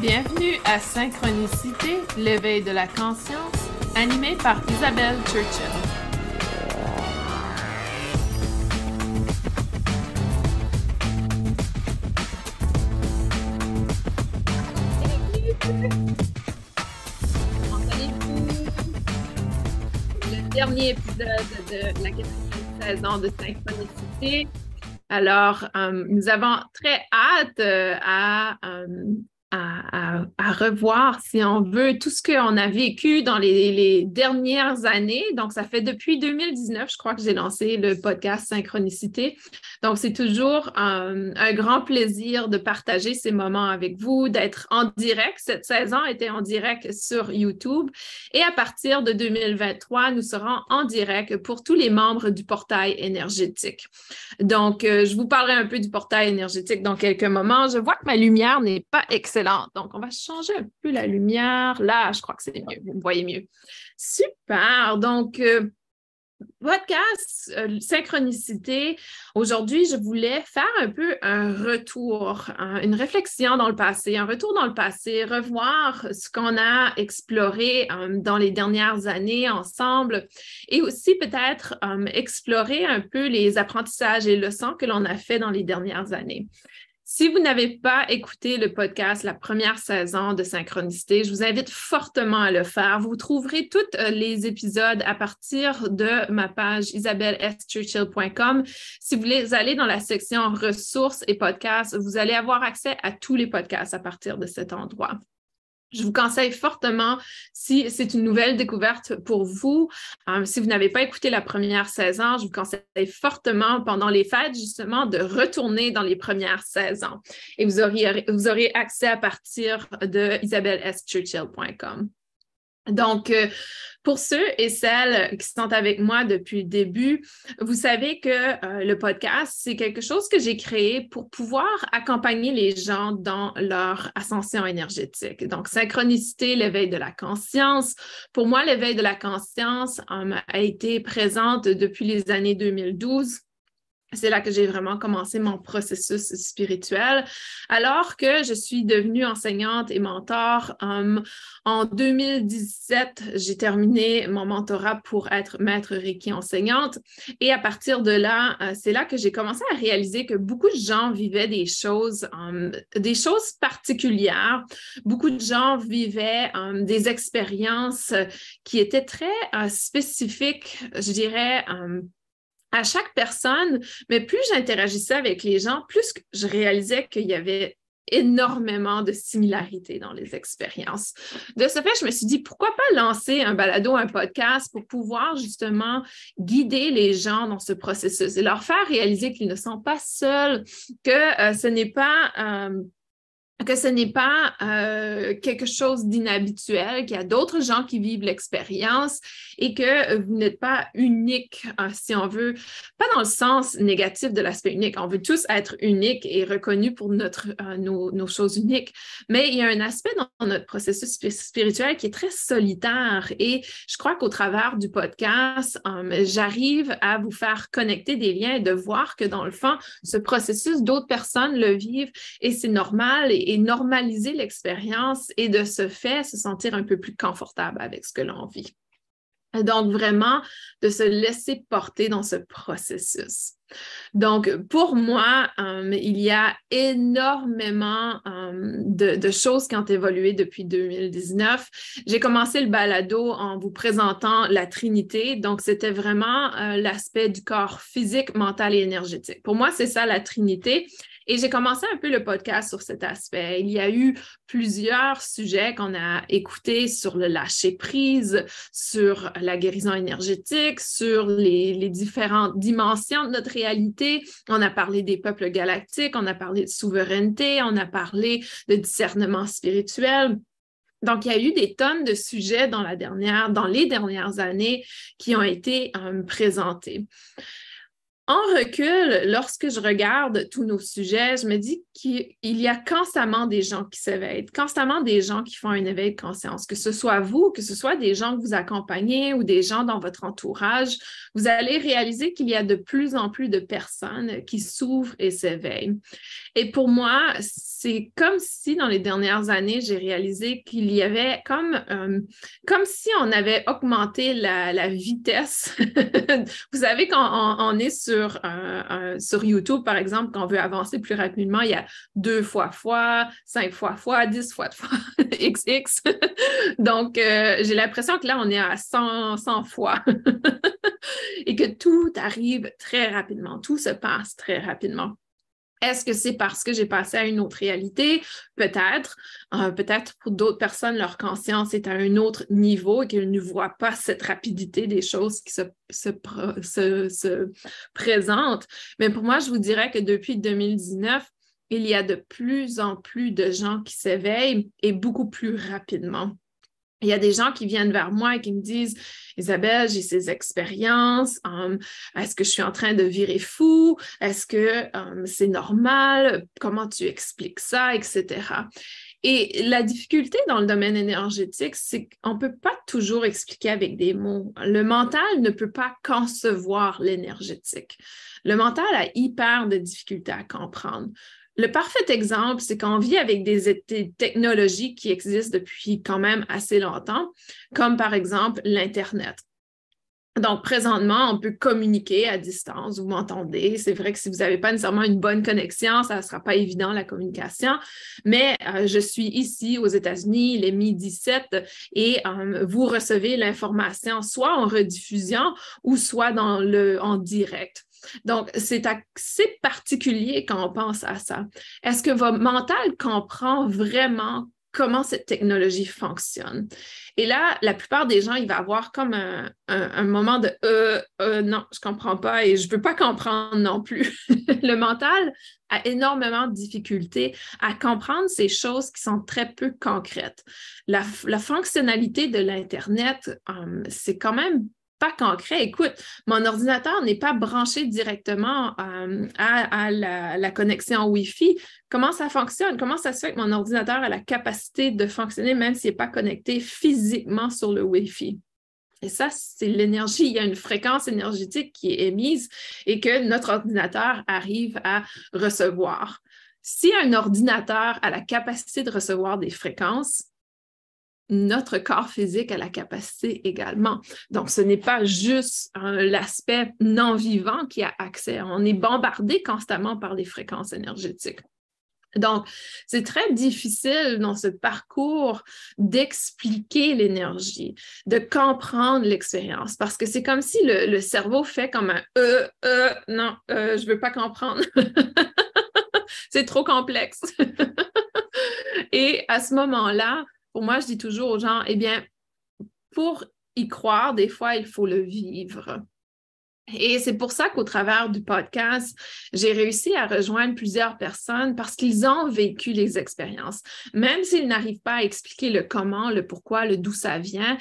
Bienvenue à Synchronicité, l'éveil de la conscience, animé par Isabelle Churchill. Le dernier épisode de la quatrième saison de Synchronicité. Alors, euh, nous avons très hâte euh, à euh, à, revoir, si on veut, tout ce qu'on a vécu dans les, dernières années. Donc, ça fait depuis 2019, je crois que j'ai lancé le podcast Synchronicité. Donc, c'est toujours un, grand plaisir de partager ces moments avec vous, d'être en direct. Cette saison était en direct sur YouTube. Et à partir de 2023, nous serons en direct pour tous les membres du portail énergétique. Donc, euh, je vous parlerai un peu du portail énergétique dans quelques moments. Je vois que ma lumière n'est pas excellente donc, on va changer un peu la lumière. Là, je crois que c'est mieux. Vous me voyez mieux. Super. Donc, euh, podcast euh, synchronicité. Aujourd'hui, je voulais faire un peu un retour, une réflexion dans le passé, un retour dans le passé, revoir ce qu'on a exploré euh, dans les dernières années ensemble et aussi peut-être explorer un peu les apprentissages et leçons que l'on a fait dans les dernières années. Si vous n'avez pas écouté le podcast, la première saison de Synchronicité, je vous invite fortement à le faire. Vous trouverez tous euh, les épisodes à partir de ma page isabelleschurchill.com. Si vous voulez aller dans la section ressources et podcasts, vous allez avoir accès à tous les podcasts à partir de cet endroit. Je vous conseille fortement, si c'est une nouvelle découverte pour vous, euh, si vous n'avez pas écouté la première saison, je vous conseille fortement pendant les fêtes, justement, de retourner dans les premières saisons. Et vous aurez, vous aurez accès à partir de isabelleschurchill.com. Donc, euh, pour ceux et celles qui sont avec moi depuis le début, vous savez que euh, le podcast, c'est quelque chose que j'ai créé pour pouvoir accompagner les gens dans leur ascension énergétique. Donc, synchronicité, l'éveil de la conscience. Pour moi, l'éveil de la conscience euh, a été présente depuis les années 2012 c'est là que j'ai vraiment commencé mon processus spirituel. Alors que je suis devenue enseignante et mentor, um, en 2017, j'ai terminé mon mentorat pour être maître Reiki enseignante. Et à partir de là, euh, c'est là que j'ai commencé à réaliser que beaucoup de gens vivaient des choses, um, des choses particulières. Beaucoup de gens vivaient des expériences qui étaient très euh, spécifiques, je dirais à chaque personne, mais plus j'interagissais avec les gens, plus je réalisais qu'il y avait énormément de similarités dans les expériences. De ce fait, je me suis dit, pourquoi pas lancer un balado, un podcast pour pouvoir justement guider les gens dans ce processus et leur faire réaliser qu'ils ne sont pas seuls, que euh, ce n'est pas... Euh, que ce n'est pas euh, quelque chose d'inhabituel, qu'il y a d'autres gens qui vivent l'expérience et que vous n'êtes pas unique, euh, si on veut, pas dans le sens négatif de l'aspect unique. On veut tous être uniques et reconnus pour notre, euh, nos, choses uniques, mais il y a un aspect dans notre processus spirituel qui est très solitaire et je crois qu'au travers du podcast, j'arrive à vous faire connecter des liens et de voir que dans le fond, ce processus, d'autres personnes le vivent et c'est normal et, et normaliser l'expérience et de ce fait se sentir un peu plus confortable avec ce que l'on vit. Donc, vraiment, de se laisser porter dans ce processus. Donc, pour moi, euh, il y a énormément euh, de, choses qui ont évolué depuis 2019. J'ai commencé le balado en vous présentant la Trinité. Donc, c'était vraiment euh, l'aspect du corps physique, mental et énergétique. Pour moi, c'est ça la Trinité. Et j'ai commencé un peu le podcast sur cet aspect. Il y a eu plusieurs sujets qu'on a écoutés sur le lâcher-prise, sur la guérison énergétique, sur les, différentes dimensions de notre réalité. On a parlé des peuples galactiques, on a parlé de souveraineté, on a parlé de discernement spirituel. Donc, il y a eu des tonnes de sujets dans, la dernière, dans les dernières années qui ont été euh, présentés. En recul, lorsque je regarde tous nos sujets, je me dis qu'il y a constamment des gens qui s'éveillent, constamment des gens qui font un éveil de conscience, que ce soit vous, que ce soit des gens que vous accompagnez ou des gens dans votre entourage, vous allez réaliser qu'il y a de plus en plus de personnes qui s'ouvrent et s'éveillent. Et pour moi, c'est comme si dans les dernières années, j'ai réalisé qu'il y avait comme, euh, comme si on avait augmenté la, vitesse. Vous savez, quand on, est sur, sur YouTube, par exemple, quand on veut avancer plus rapidement, il y a deux fois fois, cinq fois fois, dix fois fois, XX. Donc, euh, j'ai l'impression que là, on est à 100, 100 fois et que tout arrive très rapidement, tout se passe très rapidement. Est-ce que c'est parce que j'ai passé à une autre réalité? Peut-être. Euh, peut-être pour d'autres personnes, leur conscience est à un autre niveau et qu'elles ne voient pas cette rapidité des choses qui se, se, présentent. Mais pour moi, je vous dirais que depuis 2019, il y a de plus en plus de gens qui s'éveillent et beaucoup plus rapidement. Il y a des gens qui viennent vers moi et qui me disent Isabelle, j'ai ces expériences. Hum, est-ce que je suis en train de virer fou? Est-ce que hum, c'est normal? Comment tu expliques ça? Etc. Et la difficulté dans le domaine énergétique, c'est qu'on ne peut pas toujours expliquer avec des mots. Le mental ne peut pas concevoir l'énergétique. Le mental a hyper de difficultés à comprendre. Le parfait exemple, c'est qu'on vit avec des, technologies qui existent depuis quand même assez longtemps, comme par exemple l'Internet. Donc, présentement, on peut communiquer à distance. Vous m'entendez. C'est vrai que si vous n'avez pas nécessairement une bonne connexion, ça ne sera pas évident la communication. Mais euh, je suis ici aux États-Unis, les midi 17, et euh, vous recevez l'information soit en rediffusion ou soit dans le, en direct. Donc, c'est assez particulier quand on pense à ça. Est-ce que votre mental comprend vraiment comment cette technologie fonctionne? Et là, la plupart des gens, il va avoir comme un, moment de euh, euh, non, je ne comprends pas et je ne veux pas comprendre non plus. le mental a énormément de difficultés à comprendre ces choses qui sont très peu concrètes. La, fonctionnalité de l'Internet, euh, c'est quand même pas concret. Écoute, mon ordinateur n'est pas branché directement euh, à, la, connexion Wi-Fi. Comment ça fonctionne? Comment ça se fait que mon ordinateur a la capacité de fonctionner même s'il n'est pas connecté physiquement sur le Wi-Fi? Et ça, c'est l'énergie. Il y a une fréquence énergétique qui est émise et que notre ordinateur arrive à recevoir. Si un ordinateur a la capacité de recevoir des fréquences, notre corps physique a la capacité également. Donc, ce n'est pas juste l'aspect non vivant qui a accès. On est bombardé constamment par les fréquences énergétiques. Donc, c'est très difficile dans ce parcours d'expliquer l'énergie, de comprendre l'expérience, parce que c'est comme si le, cerveau fait comme un euh, euh, non, euh, je ne veux pas comprendre. c'est trop complexe. Et à ce moment-là, pour moi, je dis toujours aux gens, eh bien, pour y croire, des fois, il faut le vivre. Et c'est pour ça qu'au travers du podcast, j'ai réussi à rejoindre plusieurs personnes parce qu'ils ont vécu les expériences. Même s'ils n'arrivent pas à expliquer le comment, le pourquoi, le d'où ça vient,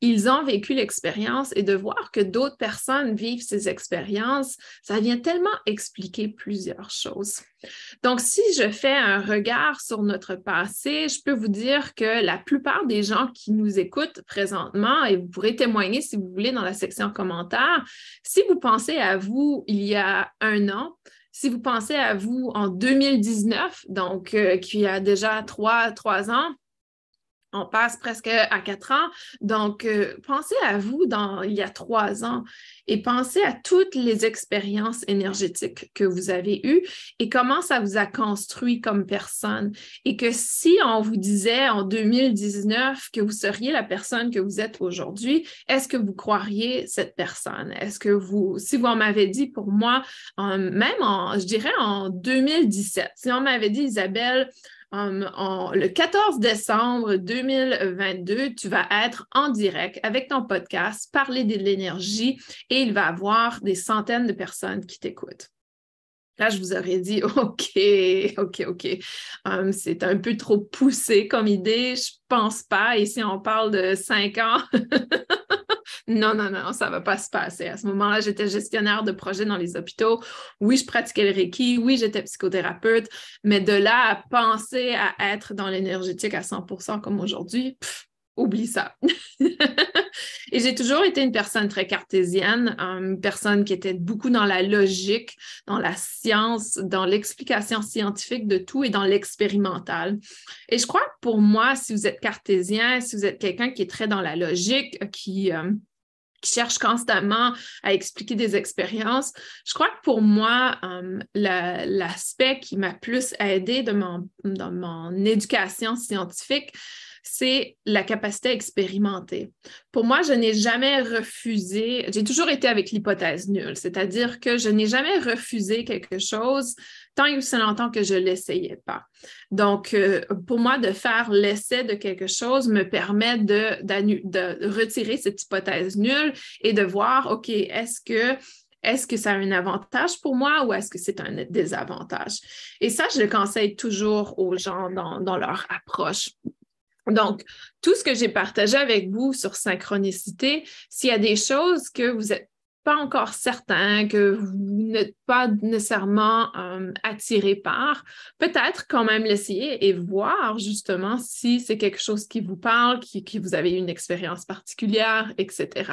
ils ont vécu l'expérience et de voir que d'autres personnes vivent ces expériences, ça vient tellement expliquer plusieurs choses. Donc, si je fais un regard sur notre passé, je peux vous dire que la plupart des gens qui nous écoutent présentement, et vous pourrez témoigner si vous voulez dans la section commentaires, si vous pensez à vous il y a un an, si vous pensez à vous en 2019, donc euh, qui a déjà trois, trois ans, on passe presque à quatre ans. Donc, euh, pensez à vous dans il y a trois ans et pensez à toutes les expériences énergétiques que vous avez eues et comment ça vous a construit comme personne. Et que si on vous disait en 2019 que vous seriez la personne que vous êtes aujourd'hui, est-ce que vous croiriez cette personne? Est-ce que vous, si vous m'avez dit pour moi, même en, je dirais en 2017, si on m'avait dit, Isabelle, le 14 décembre 2022, tu vas être en direct avec ton podcast, parler de l'énergie et il va y avoir des centaines de personnes qui t'écoutent. Là, je vous aurais dit, OK, OK, OK. c'est un peu trop poussé comme idée. Je pense pas. Ici, on parle de cinq ans. Non, non, non, ça ne va pas se passer. À ce moment-là, j'étais gestionnaire de projets dans les hôpitaux. Oui, je pratiquais le Reiki. Oui, j'étais psychothérapeute. Mais de là à penser à être dans l'énergétique à 100% comme aujourd'hui, oublie ça. et j'ai toujours été une personne très cartésienne, une personne qui était beaucoup dans la logique, dans la science, dans l'explication scientifique de tout et dans l'expérimental. Et je crois que pour moi, si vous êtes cartésien, si vous êtes quelqu'un qui est très dans la logique, qui... Euh, qui cherche constamment à expliquer des expériences. Je crois que pour moi, euh, l'aspect qui m'a plus aidé dans mon éducation scientifique, c'est la capacité à expérimenter. Pour moi, je n'ai jamais refusé, j'ai toujours été avec l'hypothèse nulle, c'est-à-dire que je n'ai jamais refusé quelque chose tant et aussi longtemps que je ne l'essayais pas. Donc, euh, pour moi, de faire l'essai de quelque chose me permet de, retirer cette hypothèse nulle et de voir, OK, est-ce que est-ce ça a un avantage pour moi ou est-ce que c'est un désavantage? Et ça, je le conseille toujours aux gens dans leur approche. Donc, tout ce que j'ai partagé avec vous sur synchronicité, s'il y a des choses que vous n'êtes pas encore certain, que vous n'êtes pas nécessairement euh, attiré par, peut-être quand même l'essayer et voir justement si c'est quelque chose qui vous parle, qui, qui vous avez une expérience particulière, etc.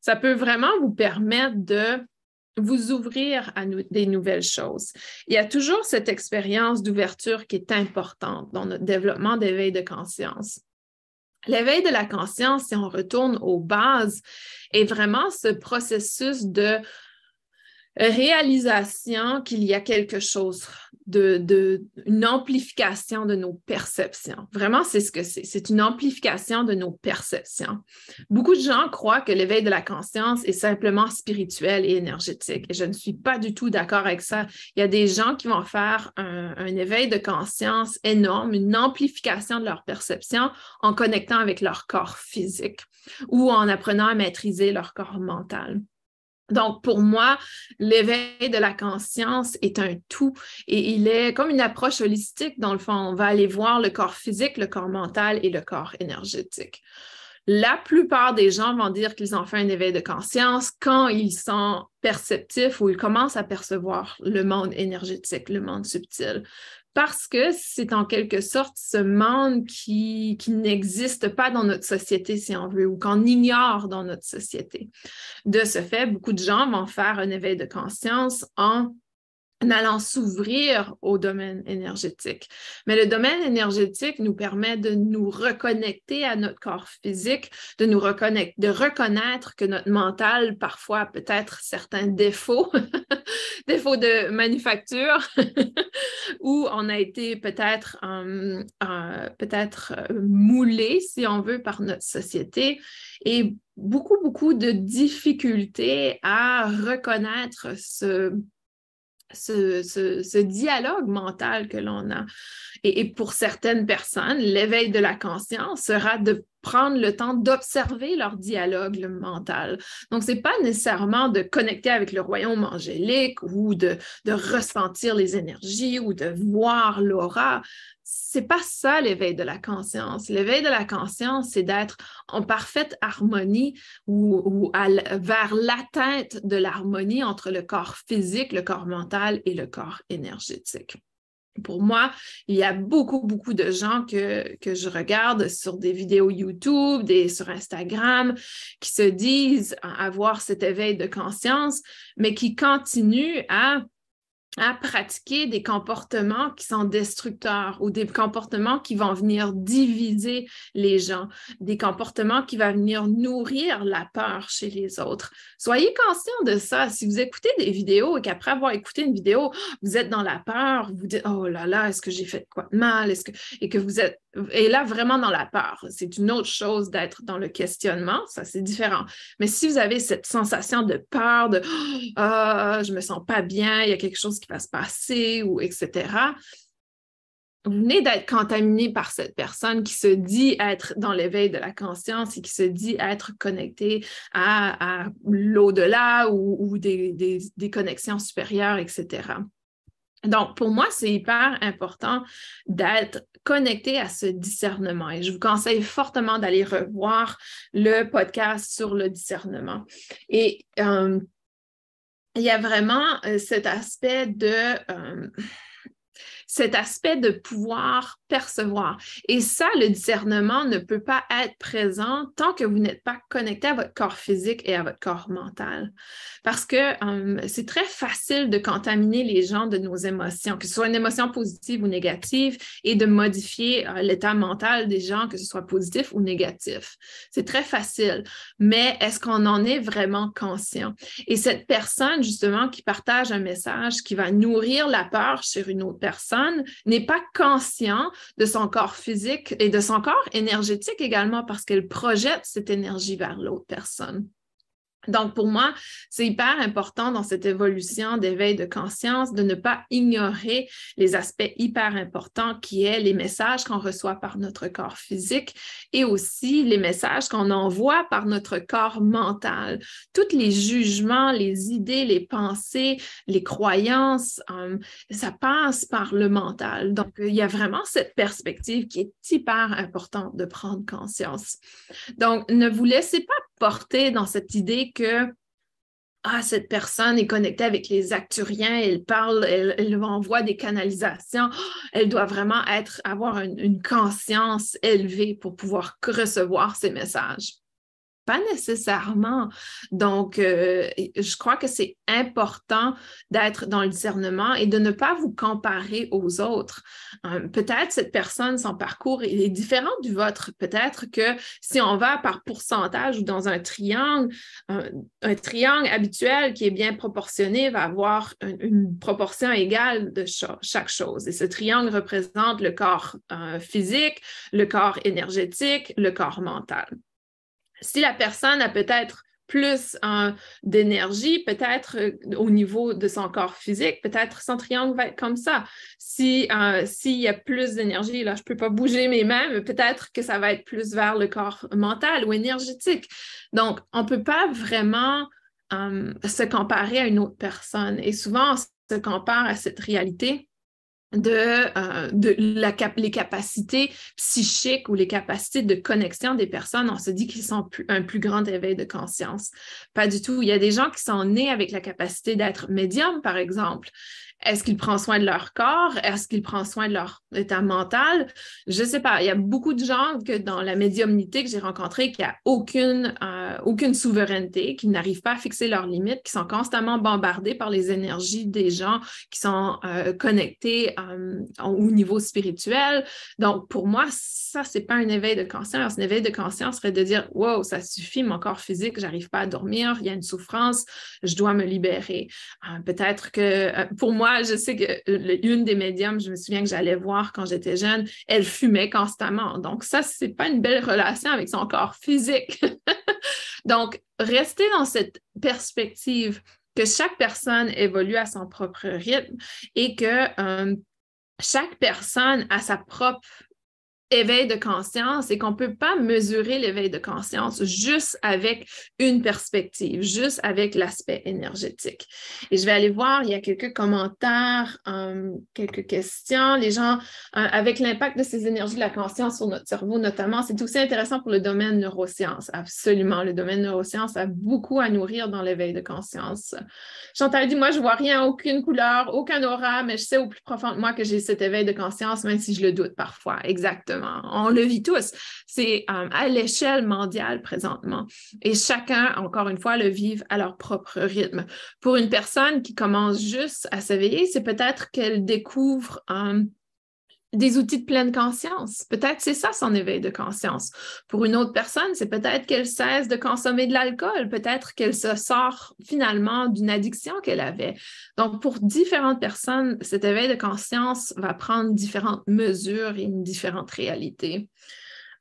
Ça peut vraiment vous permettre de vous ouvrir à des nouvelles choses. Il y a toujours cette expérience d'ouverture qui est importante dans notre développement d'éveil de conscience. L'éveil de la conscience, si on retourne aux bases, est vraiment ce processus de réalisation qu'il y a quelque chose de, une amplification de nos perceptions. Vraiment, c'est ce que c'est. C'est une amplification de nos perceptions. Beaucoup de gens croient que l'éveil de la conscience est simplement spirituel et énergétique. Et je ne suis pas du tout d'accord avec ça. Il y a des gens qui vont faire un, un éveil de conscience énorme, une amplification de leur perception en connectant avec leur corps physique ou en apprenant à maîtriser leur corps mental. Donc, pour moi, l'éveil de la conscience est un tout et il est comme une approche holistique. Dans le fond, on va aller voir le corps physique, le corps mental et le corps énergétique. La plupart des gens vont dire qu'ils ont fait un éveil de conscience quand ils sont perceptifs ou ils commencent à percevoir le monde énergétique, le monde subtil parce que c'est en quelque sorte ce monde qui, n'existe pas dans notre société, si on veut, ou qu'on ignore dans notre société. De ce fait, beaucoup de gens vont faire un éveil de conscience en en allant s'ouvrir au domaine énergétique. Mais le domaine énergétique nous permet de nous reconnecter à notre corps physique, de nous reconnecter, de reconnaître que notre mental parfois peut-être certains défauts, défauts de manufacture, où on a été peut-être euh, euh, peut-être euh, moulé, si on veut, par notre société et beaucoup, beaucoup de difficultés à reconnaître ce ce, dialogue mental que l'on a. Et, et, pour certaines personnes, l'éveil de la conscience sera de prendre le temps d'observer leur dialogue mental. Donc, ce n'est pas nécessairement de connecter avec le royaume angélique ou de, ressentir les énergies ou de voir l'aura. C'est pas ça l'éveil de la conscience. L'éveil de la conscience, c'est d'être en parfaite harmonie ou vers l'atteinte de l'harmonie entre le corps physique, le corps mental et le corps énergétique pour moi, il y a beaucoup, beaucoup de gens que, je regarde sur des vidéos YouTube, sur Instagram, qui se disent avoir cet éveil de conscience, mais qui continuent à à pratiquer des comportements qui sont destructeurs ou des comportements qui vont venir diviser les gens, des comportements qui vont venir nourrir la peur chez les autres. Soyez conscient de ça. Si vous écoutez des vidéos et qu'après avoir écouté une vidéo, vous êtes dans la peur, vous dites Oh là là, est-ce que j'ai fait quoi de mal? Est-ce que... Et que vous êtes et là vraiment dans la peur. C'est une autre chose d'être dans le questionnement, ça c'est différent. Mais si vous avez cette sensation de peur, de ah, je me sens pas bien, il y a quelque chose qui va se passer ou etc. Vous venez d'être contaminé par cette personne qui se dit être dans l'éveil de la conscience et qui se dit être connecté à, l'au-delà ou, des connexions supérieures, etc. Donc, pour moi, c'est hyper important d'être connecté à ce discernement et je vous conseille fortement d'aller revoir le podcast sur le discernement. Et euh, il y a vraiment euh, cet aspect de... Euh, cet aspect de pouvoir percevoir. Et ça, le discernement ne peut pas être présent tant que vous n'êtes pas connecté à votre corps physique et à votre corps mental. Parce que hum, c'est très facile de contaminer les gens de nos émotions, que ce soit une émotion positive ou négative, et de modifier euh, l'état mental des gens, que ce soit positif ou négatif. C'est très facile. Mais est-ce qu'on en est vraiment conscient? Et cette personne, justement, qui partage un message qui va nourrir la peur sur une autre personne, n'est pas conscient de son corps physique et de son corps énergétique également parce qu'elle projette cette énergie vers l'autre personne. Donc, pour moi, c'est hyper important dans cette évolution d'éveil de conscience de ne pas ignorer les aspects hyper importants qui est les messages qu'on reçoit par notre corps physique et aussi les messages qu'on envoie par notre corps mental. Tous les jugements, les idées, les pensées, les croyances, euh, ça passe par le mental. Donc, il y a vraiment cette perspective qui est hyper importante de prendre conscience. Donc, ne vous laissez pas porter dans cette idée que ah, cette personne est connectée avec les acturiens, elle parle, elle, elle envoie des canalisations, elle doit vraiment avoir une conscience élevée pour pouvoir recevoir ces messages. Pas nécessairement. Donc, euh, je crois que c'est important d'être dans le discernement et de ne pas vous comparer aux autres. Euh, peut-être cette personne, son parcours est différent du vôtre. Peut-être que si on va par pourcentage ou dans un triangle, un, triangle habituel qui est bien proportionné va avoir une, proportion égale de chaque chose. Et ce triangle représente le corps euh, physique, le corps énergétique, le corps mental si la personne a peut-être plus d'énergie, peut-être euh, au niveau de son corps physique, peut-être son triangle va être comme ça. Si euh, s'il y a plus d'énergie, là, je ne peux pas bouger mes mains, peut-être que ça va être plus vers le corps mental ou énergétique. Donc, on ne peut pas vraiment euh, se comparer à une autre personne. Et souvent, on se compare à cette réalité de, euh, de la les capacités psychiques ou les capacités de connexion des personnes, on se dit qu'ils sont un plus grand éveil de conscience. Pas du tout. Il y a des gens qui sont nés avec la capacité d'être médium, par exemple. Est-ce qu'ils prennent soin de leur corps? Est-ce qu'ils prennent soin de leur état mental? Je ne sais pas. Il y a beaucoup de gens que dans la médiumnité que j'ai rencontrés qui n'ont aucune, euh, aucune souveraineté, qui n'arrivent pas à fixer leurs limites, qui sont constamment bombardés par les énergies des gens qui sont euh, connectés euh, au niveau spirituel. Donc, pour moi, ça, ce n'est pas un éveil de conscience. Un éveil de conscience serait de dire Wow, ça suffit, mon corps physique, j'arrive pas à dormir, il y a une souffrance, je dois me libérer. Peut-être que pour moi, je sais qu'une des médiums, je me souviens que j'allais voir quand j'étais jeune, elle fumait constamment. Donc, ça, ce n'est pas une belle relation avec son corps physique. Donc, rester dans cette perspective que chaque personne évolue à son propre rythme et que euh, chaque personne a sa propre éveil de conscience et qu'on ne peut pas mesurer l'éveil de conscience juste avec une perspective, juste avec l'aspect énergétique. Et je vais aller voir, il y a quelques commentaires, euh, quelques questions. Les gens, euh, avec l'impact de ces énergies de la conscience sur notre cerveau notamment, c'est aussi intéressant pour le domaine neurosciences. Absolument, le domaine neurosciences a beaucoup à nourrir dans l'éveil de conscience. Chantal dit, moi, je vois rien, aucune couleur, aucun aura, mais je sais au plus profond de moi que j'ai cet éveil de conscience, même si je le doute parfois. Exactement. On le vit tous. C'est euh, à l'échelle mondiale présentement. Et chacun, encore une fois, le vit à leur propre rythme. Pour une personne qui commence juste à s'éveiller, c'est peut-être qu'elle découvre un des outils de pleine conscience. Peut-être c'est ça son éveil de conscience. Pour une autre personne, c'est peut-être qu'elle cesse de consommer de l'alcool, peut-être qu'elle se sort finalement d'une addiction qu'elle avait. Donc, pour différentes personnes, cet éveil de conscience va prendre différentes mesures et une différente réalité.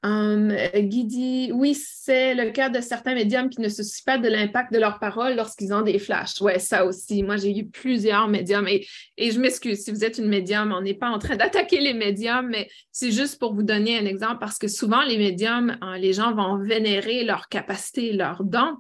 Um, Guy dit Oui, c'est le cas de certains médiums qui ne se soucient pas de l'impact de leurs paroles lorsqu'ils ont des flashs. Oui, ça aussi. Moi, j'ai eu plusieurs médiums et, et je m'excuse si vous êtes une médium, on n'est pas en train d'attaquer les médiums, mais c'est juste pour vous donner un exemple parce que souvent, les médiums, hein, les gens vont vénérer leur capacité, leurs dons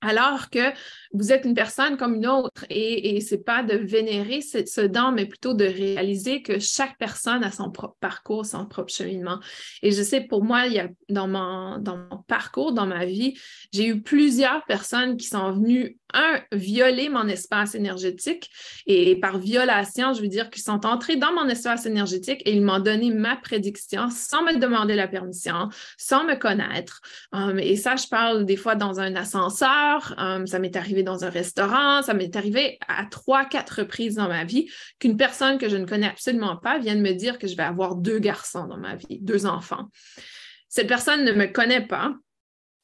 alors que vous êtes une personne comme une autre et, et c'est pas de vénérer ce, ce, don, mais plutôt de réaliser que chaque personne a son propre parcours, son propre cheminement. Et je sais, pour moi, il y a, dans, mon, dans mon parcours, dans ma vie, j'ai eu plusieurs personnes qui sont venues, un, violer mon espace énergétique. Et par violation, je veux dire qu'ils sont entrés dans mon espace énergétique et ils m'ont donné ma prédiction sans me demander la permission, sans me connaître. Um, et ça, je parle des fois dans un ascenseur, um, ça m'est arrivé dans un restaurant, ça m'est arrivé à trois, quatre reprises dans ma vie qu'une personne que je ne connais absolument pas vienne me dire que je vais avoir deux garçons dans ma vie, deux enfants. Cette personne ne me connaît pas,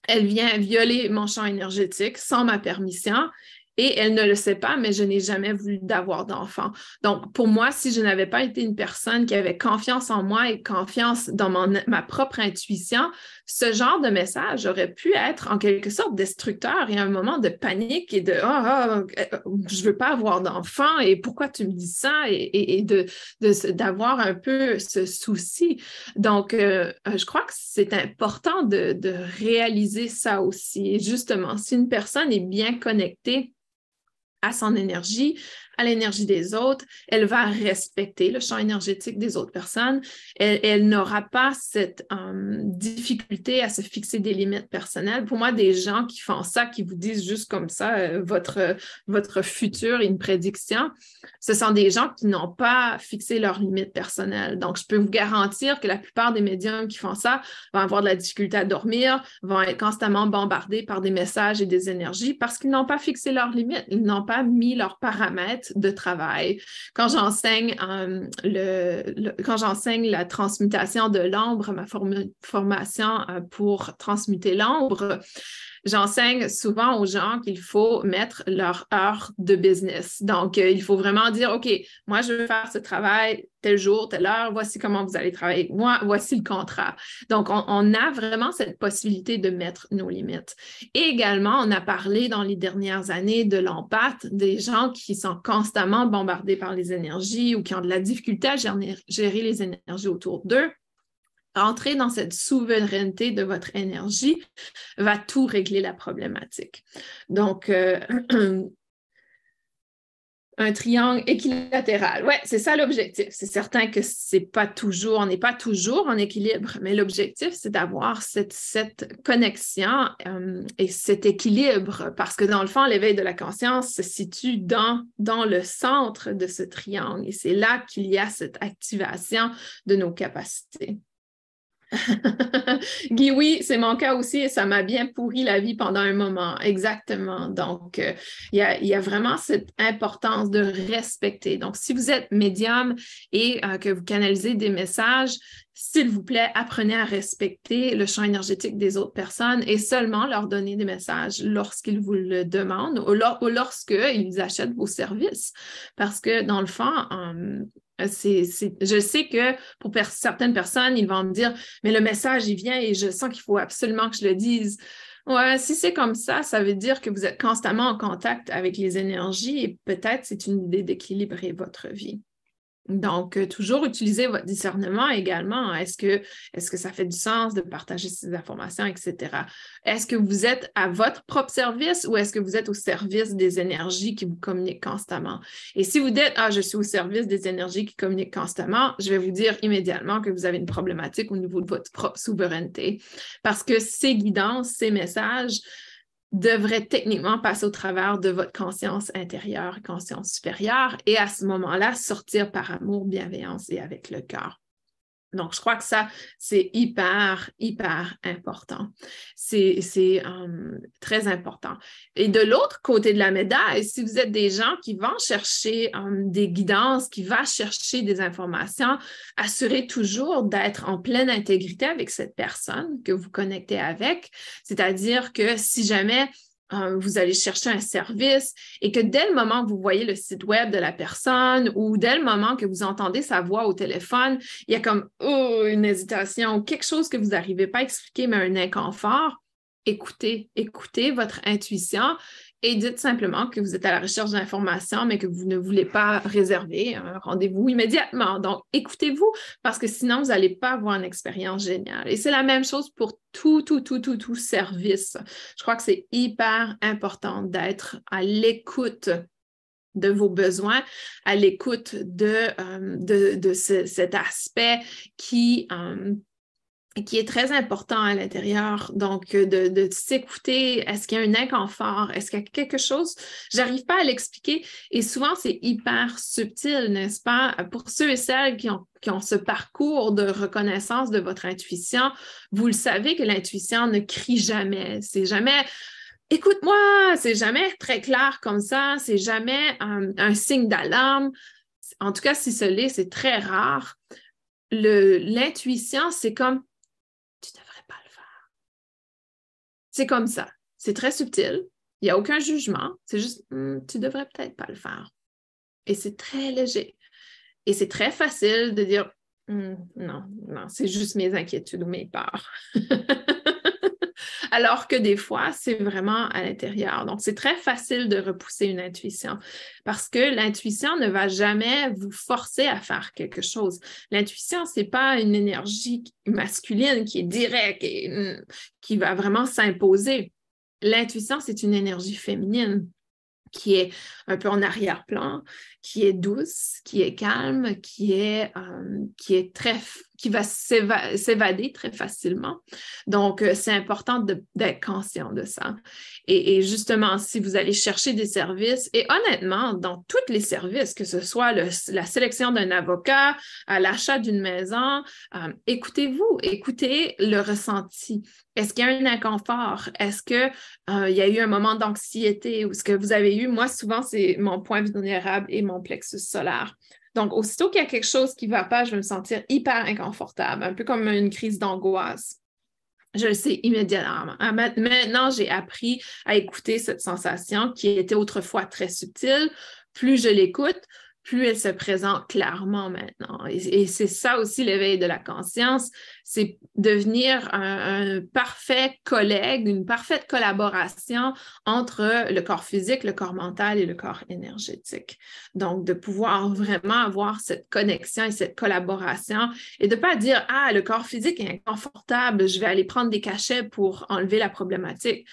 elle vient violer mon champ énergétique sans ma permission et elle ne le sait pas, mais je n'ai jamais voulu d'avoir d'enfant. Donc, pour moi, si je n'avais pas été une personne qui avait confiance en moi et confiance dans ma propre intuition, ce genre de message aurait pu être en quelque sorte destructeur et un moment de panique et de oh, oh, je veux pas avoir d'enfant et pourquoi tu me dis ça et, de, d'avoir un peu ce souci. Donc, euh, je crois que c'est important de, de réaliser ça aussi. justement, si une personne est bien connectée, à son énergie, à l'énergie des autres, elle va respecter le champ énergétique des autres personnes, elle, n'aura pas cette euh, difficulté à se fixer des limites personnelles. Pour moi, des gens qui font ça, qui vous disent juste comme ça, euh, votre, votre futur une prédiction, ce sont des gens qui n'ont pas fixé leurs limites personnelles. Donc, je peux vous garantir que la plupart des médiums qui font ça vont avoir de la difficulté à dormir, vont être constamment bombardés par des messages et des énergies parce qu'ils n'ont pas fixé leurs limites, ils n'ont pas mis leurs paramètres de travail. Quand j'enseigne euh, quand j'enseigne la transmutation de l'ombre, ma formation euh, pour transmuter l'ombre, j'enseigne souvent aux gens qu'il faut mettre leur heure de business. Donc, euh, il faut vraiment dire, OK, moi, je veux faire ce travail tel jour, telle heure, voici comment vous allez travailler avec moi, voici le contrat. Donc, on, a vraiment cette possibilité de mettre nos limites. Et également, on a parlé dans les dernières années de l'empathie, des gens qui sont constamment bombardés par les énergies ou qui ont de la difficulté à gérer les énergies autour d'eux entrer dans cette souveraineté de votre énergie va tout régler la problématique. Donc, euh, un triangle équilatéral. Ouais, c'est ça l'objectif. C'est certain que c'est pas toujours, on n'est pas toujours en équilibre, mais l'objectif, c'est d'avoir cette, connexion euh, et cet équilibre parce que dans le fond, l'éveil de la conscience se situe dans le centre de ce triangle et c'est là qu'il y a cette activation de nos capacités. Guy, oui, c'est mon cas aussi et ça m'a bien pourri la vie pendant un moment. Exactement. Donc, euh, il y, a, vraiment cette importance de respecter. Donc, si vous êtes médium et euh, que vous canalisez des messages, s'il vous plaît, apprenez à respecter le champ énergétique des autres personnes et seulement leur donner des messages lorsqu'ils vous le demandent ou, lorsqu'ils achètent vos services. Parce que dans le fond, je sais que pour certaines personnes, ils vont me dire, mais le message, il vient et je sens qu'il faut absolument que je le dise. Ouais, si c'est comme ça, ça veut dire que vous êtes constamment en contact avec les énergies et peut-être c'est une idée d'équilibrer votre vie. Donc, euh, toujours utiliser votre discernement également. Est-ce que, est que ça fait du sens de partager ces informations, etc. Est-ce que vous êtes à votre propre service ou est-ce que vous êtes au service des énergies qui vous communiquent constamment? Et si vous dites, ah, je suis au service des énergies qui communiquent constamment, je vais vous dire immédiatement que vous avez une problématique au niveau de votre propre souveraineté parce que ces guidances, ces messages, devrait techniquement passer au travers de votre conscience intérieure, conscience supérieure, et à ce moment-là, sortir par amour, bienveillance et avec le cœur. Donc, je crois que ça, c'est hyper, hyper important. C'est euh, très important. Et de l'autre côté de la médaille, si vous êtes des gens qui vont chercher euh, des guidances, qui vont chercher des informations, assurez toujours d'être en pleine intégrité avec cette personne que vous connectez avec. C'est-à-dire que si jamais euh, vous allez chercher un service et que dès le moment que vous voyez le site web de la personne ou dès le moment que vous entendez sa voix au téléphone, il y a comme oh, une hésitation ou quelque chose que vous n'arrivez pas à expliquer, mais un inconfort, écoutez, écoutez votre intuition et dites simplement que vous êtes à la recherche d'informations, mais que vous ne voulez pas réserver un rendez-vous immédiatement. Donc, écoutez-vous parce que sinon, vous n'allez pas avoir une expérience géniale. Et c'est la même chose pour tout, tout, tout, tout, tout service. Je crois que c'est hyper important d'être à l'écoute de vos besoins, à l'écoute de, euh, cet aspect qui, euh, qui est très important à l'intérieur. Donc, euh, de, s'écouter, est-ce qu'il y a un inconfort? Est-ce qu'il y a quelque chose? J'arrive pas à l'expliquer et souvent, c'est hyper subtil, n'est-ce pas? Pour ceux et celles qui ont, ce parcours de reconnaissance de votre intuition, vous le savez que l'intuition ne crie jamais. C'est jamais écoute-moi, c'est jamais très clair comme ça, c'est jamais euh, un signe d'alarme. En tout cas, si ce l'est, c'est très rare. L'intuition, c'est comme tu ne devrais pas le faire. C'est comme ça. C'est très subtil. Il n'y a aucun jugement. C'est juste, hmm, tu devrais peut-être pas le faire. Et c'est très léger. Et c'est très facile de dire, hmm, non, non, c'est juste mes inquiétudes ou mes peurs. Alors que des fois, c'est vraiment à l'intérieur. Donc, c'est très facile de repousser une intuition parce que l'intuition ne va jamais vous forcer à faire quelque chose. L'intuition, ce n'est pas une énergie masculine qui est directe et hmm, qui va vraiment s'imposer. L'intuition, c'est une énergie féminine qui est un peu en arrière-plan, qui est douce, qui est calme, qui est, euh, qui est très qui va s'évader très facilement. Donc, euh, c'est important d'être conscient de ça. Et, justement, si vous allez chercher des services, et honnêtement, dans tous les services, que ce soit la sélection d'un avocat, l'achat d'une maison, euh, écoutez-vous, écoutez le ressenti. Est-ce qu'il y a un inconfort? Est-ce qu'il euh, y a eu un moment d'anxiété ou ce que vous avez eu? Moi, souvent, c'est mon point vulnérable et mon plexus solaire. Donc, aussitôt qu'il y a quelque chose qui ne va pas, je vais me sentir hyper inconfortable, un peu comme une crise d'angoisse. Je le sais immédiatement. Ah, maintenant, j'ai appris à écouter cette sensation qui était autrefois très subtile. Plus je l'écoute, plus elle se présente clairement maintenant. Et, c'est ça aussi l'éveil de la conscience, c'est devenir un, parfait collègue, une parfaite collaboration entre le corps physique, le corps mental et le corps énergétique. Donc, de pouvoir vraiment avoir cette connexion et cette collaboration et de ne pas dire, ah, le corps physique est inconfortable, je vais aller prendre des cachets pour enlever la problématique.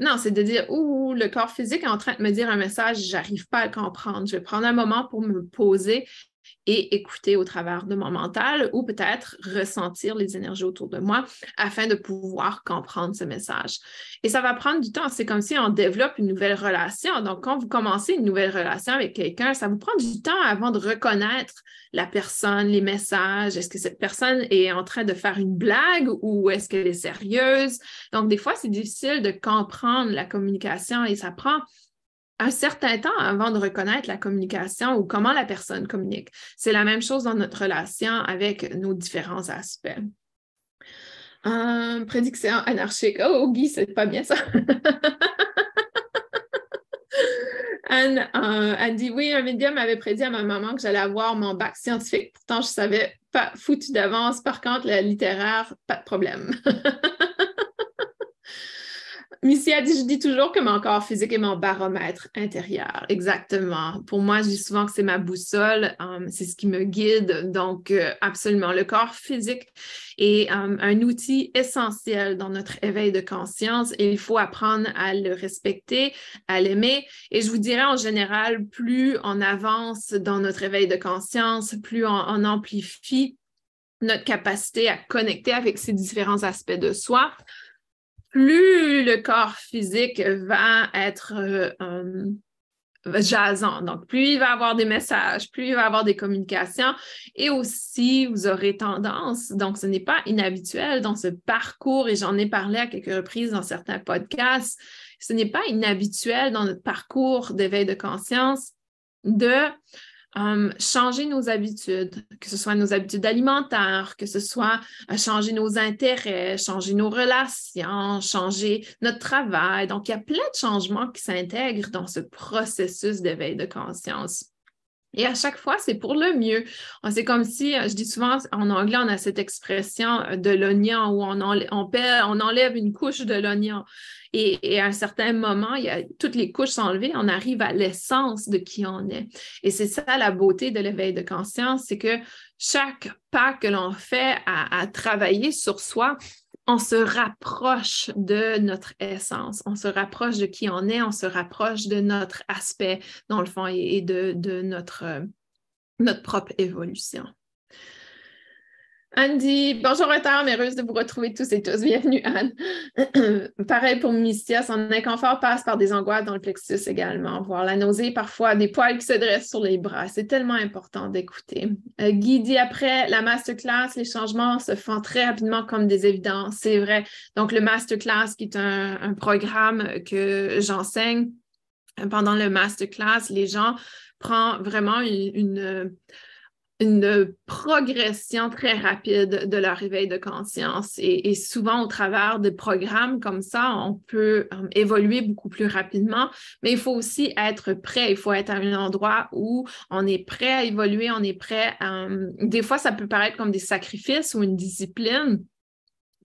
Non, c'est de dire, ouh, le corps physique est en train de me dire un message, j'arrive pas à le comprendre. Je vais prendre un moment pour me poser et écouter au travers de mon mental ou peut-être ressentir les énergies autour de moi afin de pouvoir comprendre ce message. Et ça va prendre du temps. C'est comme si on développe une nouvelle relation. Donc, quand vous commencez une nouvelle relation avec quelqu'un, ça vous prend du temps avant de reconnaître la personne, les messages. Est-ce que cette personne est en train de faire une blague ou est-ce qu'elle est sérieuse? Donc, des fois, c'est difficile de comprendre la communication et ça prend un certain temps avant de reconnaître la communication ou comment la personne communique. C'est la même chose dans notre relation avec nos différents aspects. prédiction anarchique. Oh, Guy, c'est pas bien ça. Anne, euh, Anne, dit oui, un médium avait prédit à ma maman que j'allais avoir mon bac scientifique. Pourtant, je savais pas foutu d'avance. Par contre, le littéraire, pas de problème. Missy a dit, je dis toujours que mon corps physique est mon baromètre intérieur. Exactement. Pour moi, je dis souvent que c'est ma boussole, um, c'est ce qui me guide. Donc, euh, absolument, le corps physique est um, un outil essentiel dans notre éveil de conscience et il faut apprendre à le respecter, à l'aimer. Et je vous dirais en général, plus on avance dans notre éveil de conscience, plus on amplifie notre capacité à connecter avec ces différents aspects de soi, plus le corps physique va être euh, euh, jasant. Donc, plus il va avoir des messages, plus il va avoir des communications et aussi vous aurez tendance, donc ce n'est pas inhabituel dans ce parcours et j'en ai parlé à quelques reprises dans certains podcasts, ce n'est pas inhabituel dans notre parcours d'éveil de conscience de Um, changer nos habitudes, que ce soit nos habitudes alimentaires, que ce soit euh, changer nos intérêts, changer nos relations, changer notre travail. Donc, il y a plein de changements qui s'intègrent dans ce processus d'éveil de conscience. Et à chaque fois, c'est pour le mieux. C'est comme si, je dis souvent en anglais, on a cette expression de l'oignon où on, on, enlève une couche de l'oignon. Et, à un certain moment, il y a, toutes les couches sont enlevées, on arrive à l'essence de qui on est. Et c'est ça la beauté de l'éveil de conscience, c'est que chaque pas que l'on fait à travailler sur soi, on se rapproche de notre essence, on se rapproche de qui on est, on se rapproche de notre aspect, dans le fond, et, de, notre, euh, notre propre évolution. Dit Bonjour retard, heureuse de vous retrouver tous et tous. Bienvenue, Anne. Pareil pour Mystia, son inconfort passe par des angoisses dans le plexus également, voir la nausée, parfois des poils qui se dressent sur les bras. C'est tellement important d'écouter. Euh, Guy dit Après la masterclass, les changements se font très rapidement comme des évidences. C'est vrai. Donc, le masterclass, qui est un programme que j'enseigne, pendant le masterclass, les gens prennent vraiment une une progression très rapide de leur réveil de conscience. Et, souvent, au travers de programmes comme ça, on peut euh, évoluer beaucoup plus rapidement, mais il faut aussi être prêt. Il faut être à un endroit où on est prêt à évoluer, on est prêt à... Euh, des fois, ça peut paraître comme des sacrifices ou une discipline.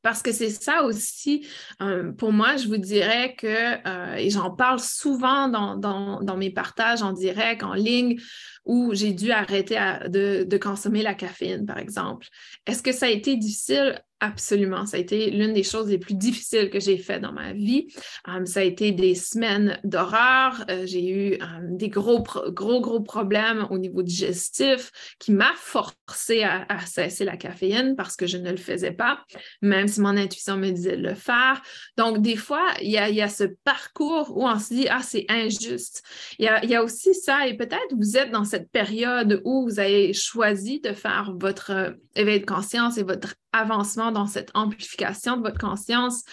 Parce que c'est ça aussi, euh, pour moi, je vous dirais que, et j'en parle souvent dans, dans, mes partages en direct, en ligne, où j'ai dû arrêter de, consommer la caféine, par exemple. Est-ce que ça a été difficile? Absolument. Ça a été l'une des choses les plus difficiles que j'ai faites dans ma vie. Um, ça a été des semaines d'horreur. Euh, j'ai eu um, des gros, gros, gros problèmes au niveau digestif qui m'a forcé à, cesser la caféine parce que je ne le faisais pas, même si mon intuition me disait de le faire. Donc, des fois, il y a, ce parcours où on se dit, ah, c'est injuste. Il y, a, y a aussi ça, et peut-être vous êtes dans cette période où vous avez choisi de faire votre euh, éveil de conscience et votre avancement dans cette amplification de votre conscience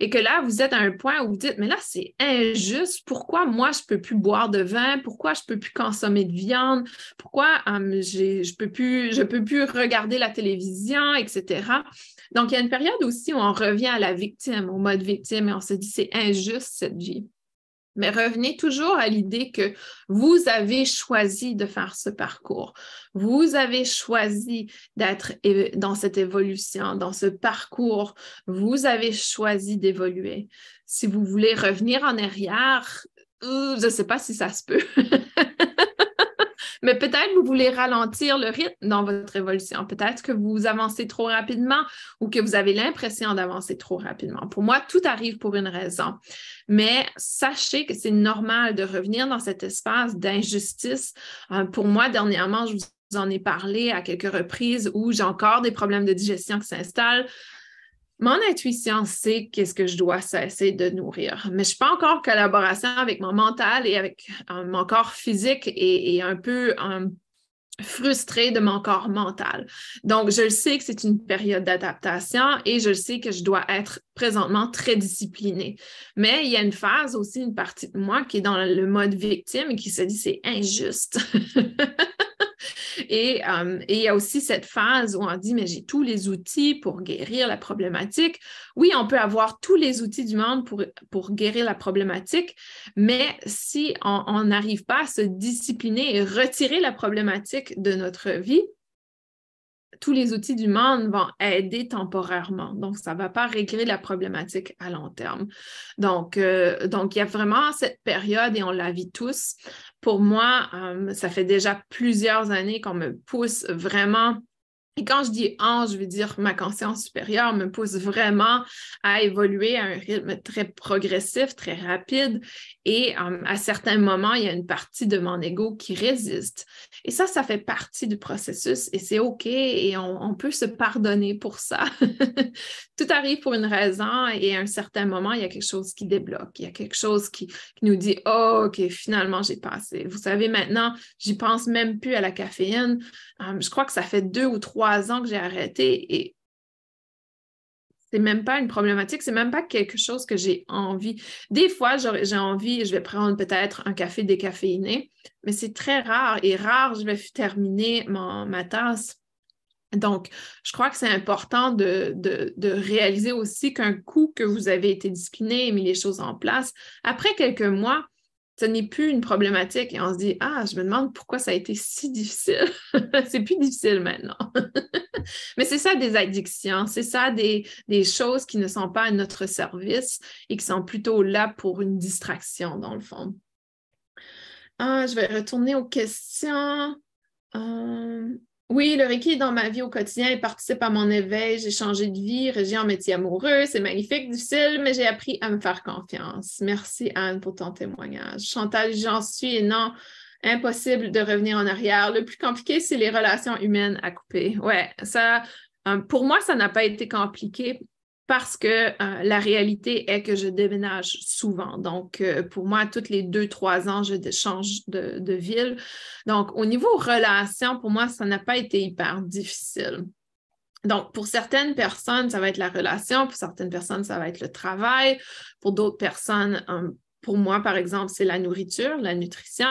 et que là, vous êtes à un point où vous dites, mais là, c'est injuste. Pourquoi moi, je ne peux plus boire de vin? Pourquoi je ne peux plus consommer de viande? Pourquoi hum, je ne peux, peux plus regarder la télévision, etc. Donc, il y a une période aussi où on revient à la victime, au mode victime, et on se dit, c'est injuste cette vie. Mais revenez toujours à l'idée que vous avez choisi de faire ce parcours. Vous avez choisi d'être dans cette évolution, dans ce parcours. Vous avez choisi d'évoluer. Si vous voulez revenir en arrière, euh, je ne sais pas si ça se peut. Mais peut-être vous voulez ralentir le rythme dans votre évolution. Peut-être que vous avancez trop rapidement ou que vous avez l'impression d'avancer trop rapidement. Pour moi, tout arrive pour une raison. Mais sachez que c'est normal de revenir dans cet espace d'injustice. Euh, pour moi, dernièrement, je vous en ai parlé à quelques reprises où j'ai encore des problèmes de digestion qui s'installent. Mon intuition sait qu'est-ce que je dois cesser de nourrir, mais je ne suis pas encore en collaboration avec mon mental et avec euh, mon corps physique et, un peu euh, frustrée de mon corps mental. Donc, je le sais que c'est une période d'adaptation et je le sais que je dois être présentement très disciplinée. Mais il y a une phase aussi, une partie de moi qui est dans le mode victime et qui se dit c'est injuste. Euh, et, il y a aussi cette phase où on dit, mais j'ai tous les outils pour guérir la problématique. Oui, on peut avoir tous les outils du monde pour, pour guérir la problématique, mais si on n'arrive pas à se discipliner et retirer la problématique de notre vie, tous les outils du monde vont aider temporairement. Donc, ça ne va pas régler la problématique à long terme. Donc, euh, donc, il y a vraiment cette période et on la vit tous pour moi, euh, ça fait déjà plusieurs années qu'on me pousse vraiment et quand je dis en, je veux dire ma conscience supérieure me pousse vraiment à évoluer à un rythme très progressif, très rapide. Et euh, à certains moments, il y a une partie de mon ego qui résiste. Et ça, ça fait partie du processus et c'est OK et on, peut se pardonner pour ça. Tout arrive pour une raison et à un certain moment, il y a quelque chose qui débloque. Il y a quelque chose qui, nous dit oh, OK, finalement, j'ai passé. Vous savez, maintenant, j'y pense même plus à la caféine. Euh, je crois que ça fait deux ou trois ans que j'ai arrêté et c'est même pas une problématique, c'est même pas quelque chose que j'ai envie. Des fois, j'ai envie, je vais prendre peut-être un café décaféiné, mais c'est très rare et rare, je vais terminer ma tasse. Donc, je crois que c'est important de, de, réaliser aussi qu'un coup que vous avez été discipliné et mis les choses en place, après quelques mois, ce n'est plus une problématique et on se dit Ah, je me demande pourquoi ça a été si difficile. c'est plus difficile maintenant. Mais c'est ça des addictions, c'est ça des, des, choses qui ne sont pas à notre service et qui sont plutôt là pour une distraction, dans le fond. Ah, je vais retourner aux questions. Euh, oui, le Reiki est dans ma vie au quotidien, il participe à mon éveil, j'ai changé de vie, régi en métier amoureux, c'est magnifique, difficile, mais j'ai appris à me faire confiance. Merci Anne pour ton témoignage. Chantal, j'en suis et non, impossible de revenir en arrière. Le plus compliqué, c'est les relations humaines à couper. Ouais, ça, euh, pour moi, ça n'a pas été compliqué parce que euh, la réalité est que je déménage souvent. Donc, euh, pour moi, toutes les deux, trois ans, je change de, ville. Donc, au niveau relation, pour moi, ça n'a pas été hyper difficile. Donc, pour certaines personnes, ça va être la relation, pour certaines personnes, ça va être le travail, pour d'autres personnes, pour moi, par exemple, c'est la nourriture, la nutrition.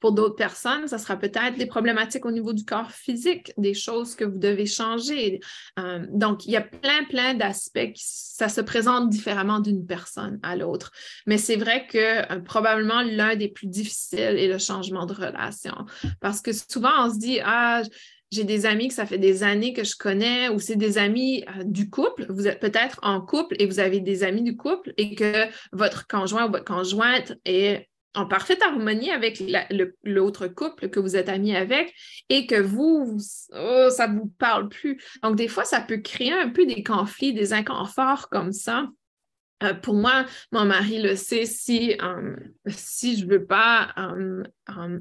Pour d'autres personnes, ça sera peut-être les problématiques au niveau du corps physique, des choses que vous devez changer. Euh, donc, il y a plein, plein d'aspects ça se présente différemment d'une personne à l'autre. Mais c'est vrai que euh, probablement l'un des plus difficiles est le changement de relation. Parce que souvent, on se dit, ah, j'ai des amis que ça fait des années que je connais ou c'est des amis euh, du couple. Vous êtes peut-être en couple et vous avez des amis du couple et que votre conjoint ou votre conjointe est en parfaite harmonie avec l'autre couple que vous êtes amis avec et que vous, oh, ça ne vous parle plus. Donc, des fois, ça peut créer un peu des conflits, des inconforts comme ça. Euh, pour moi, mon mari le sait, si, euh, si je ne veux pas euh,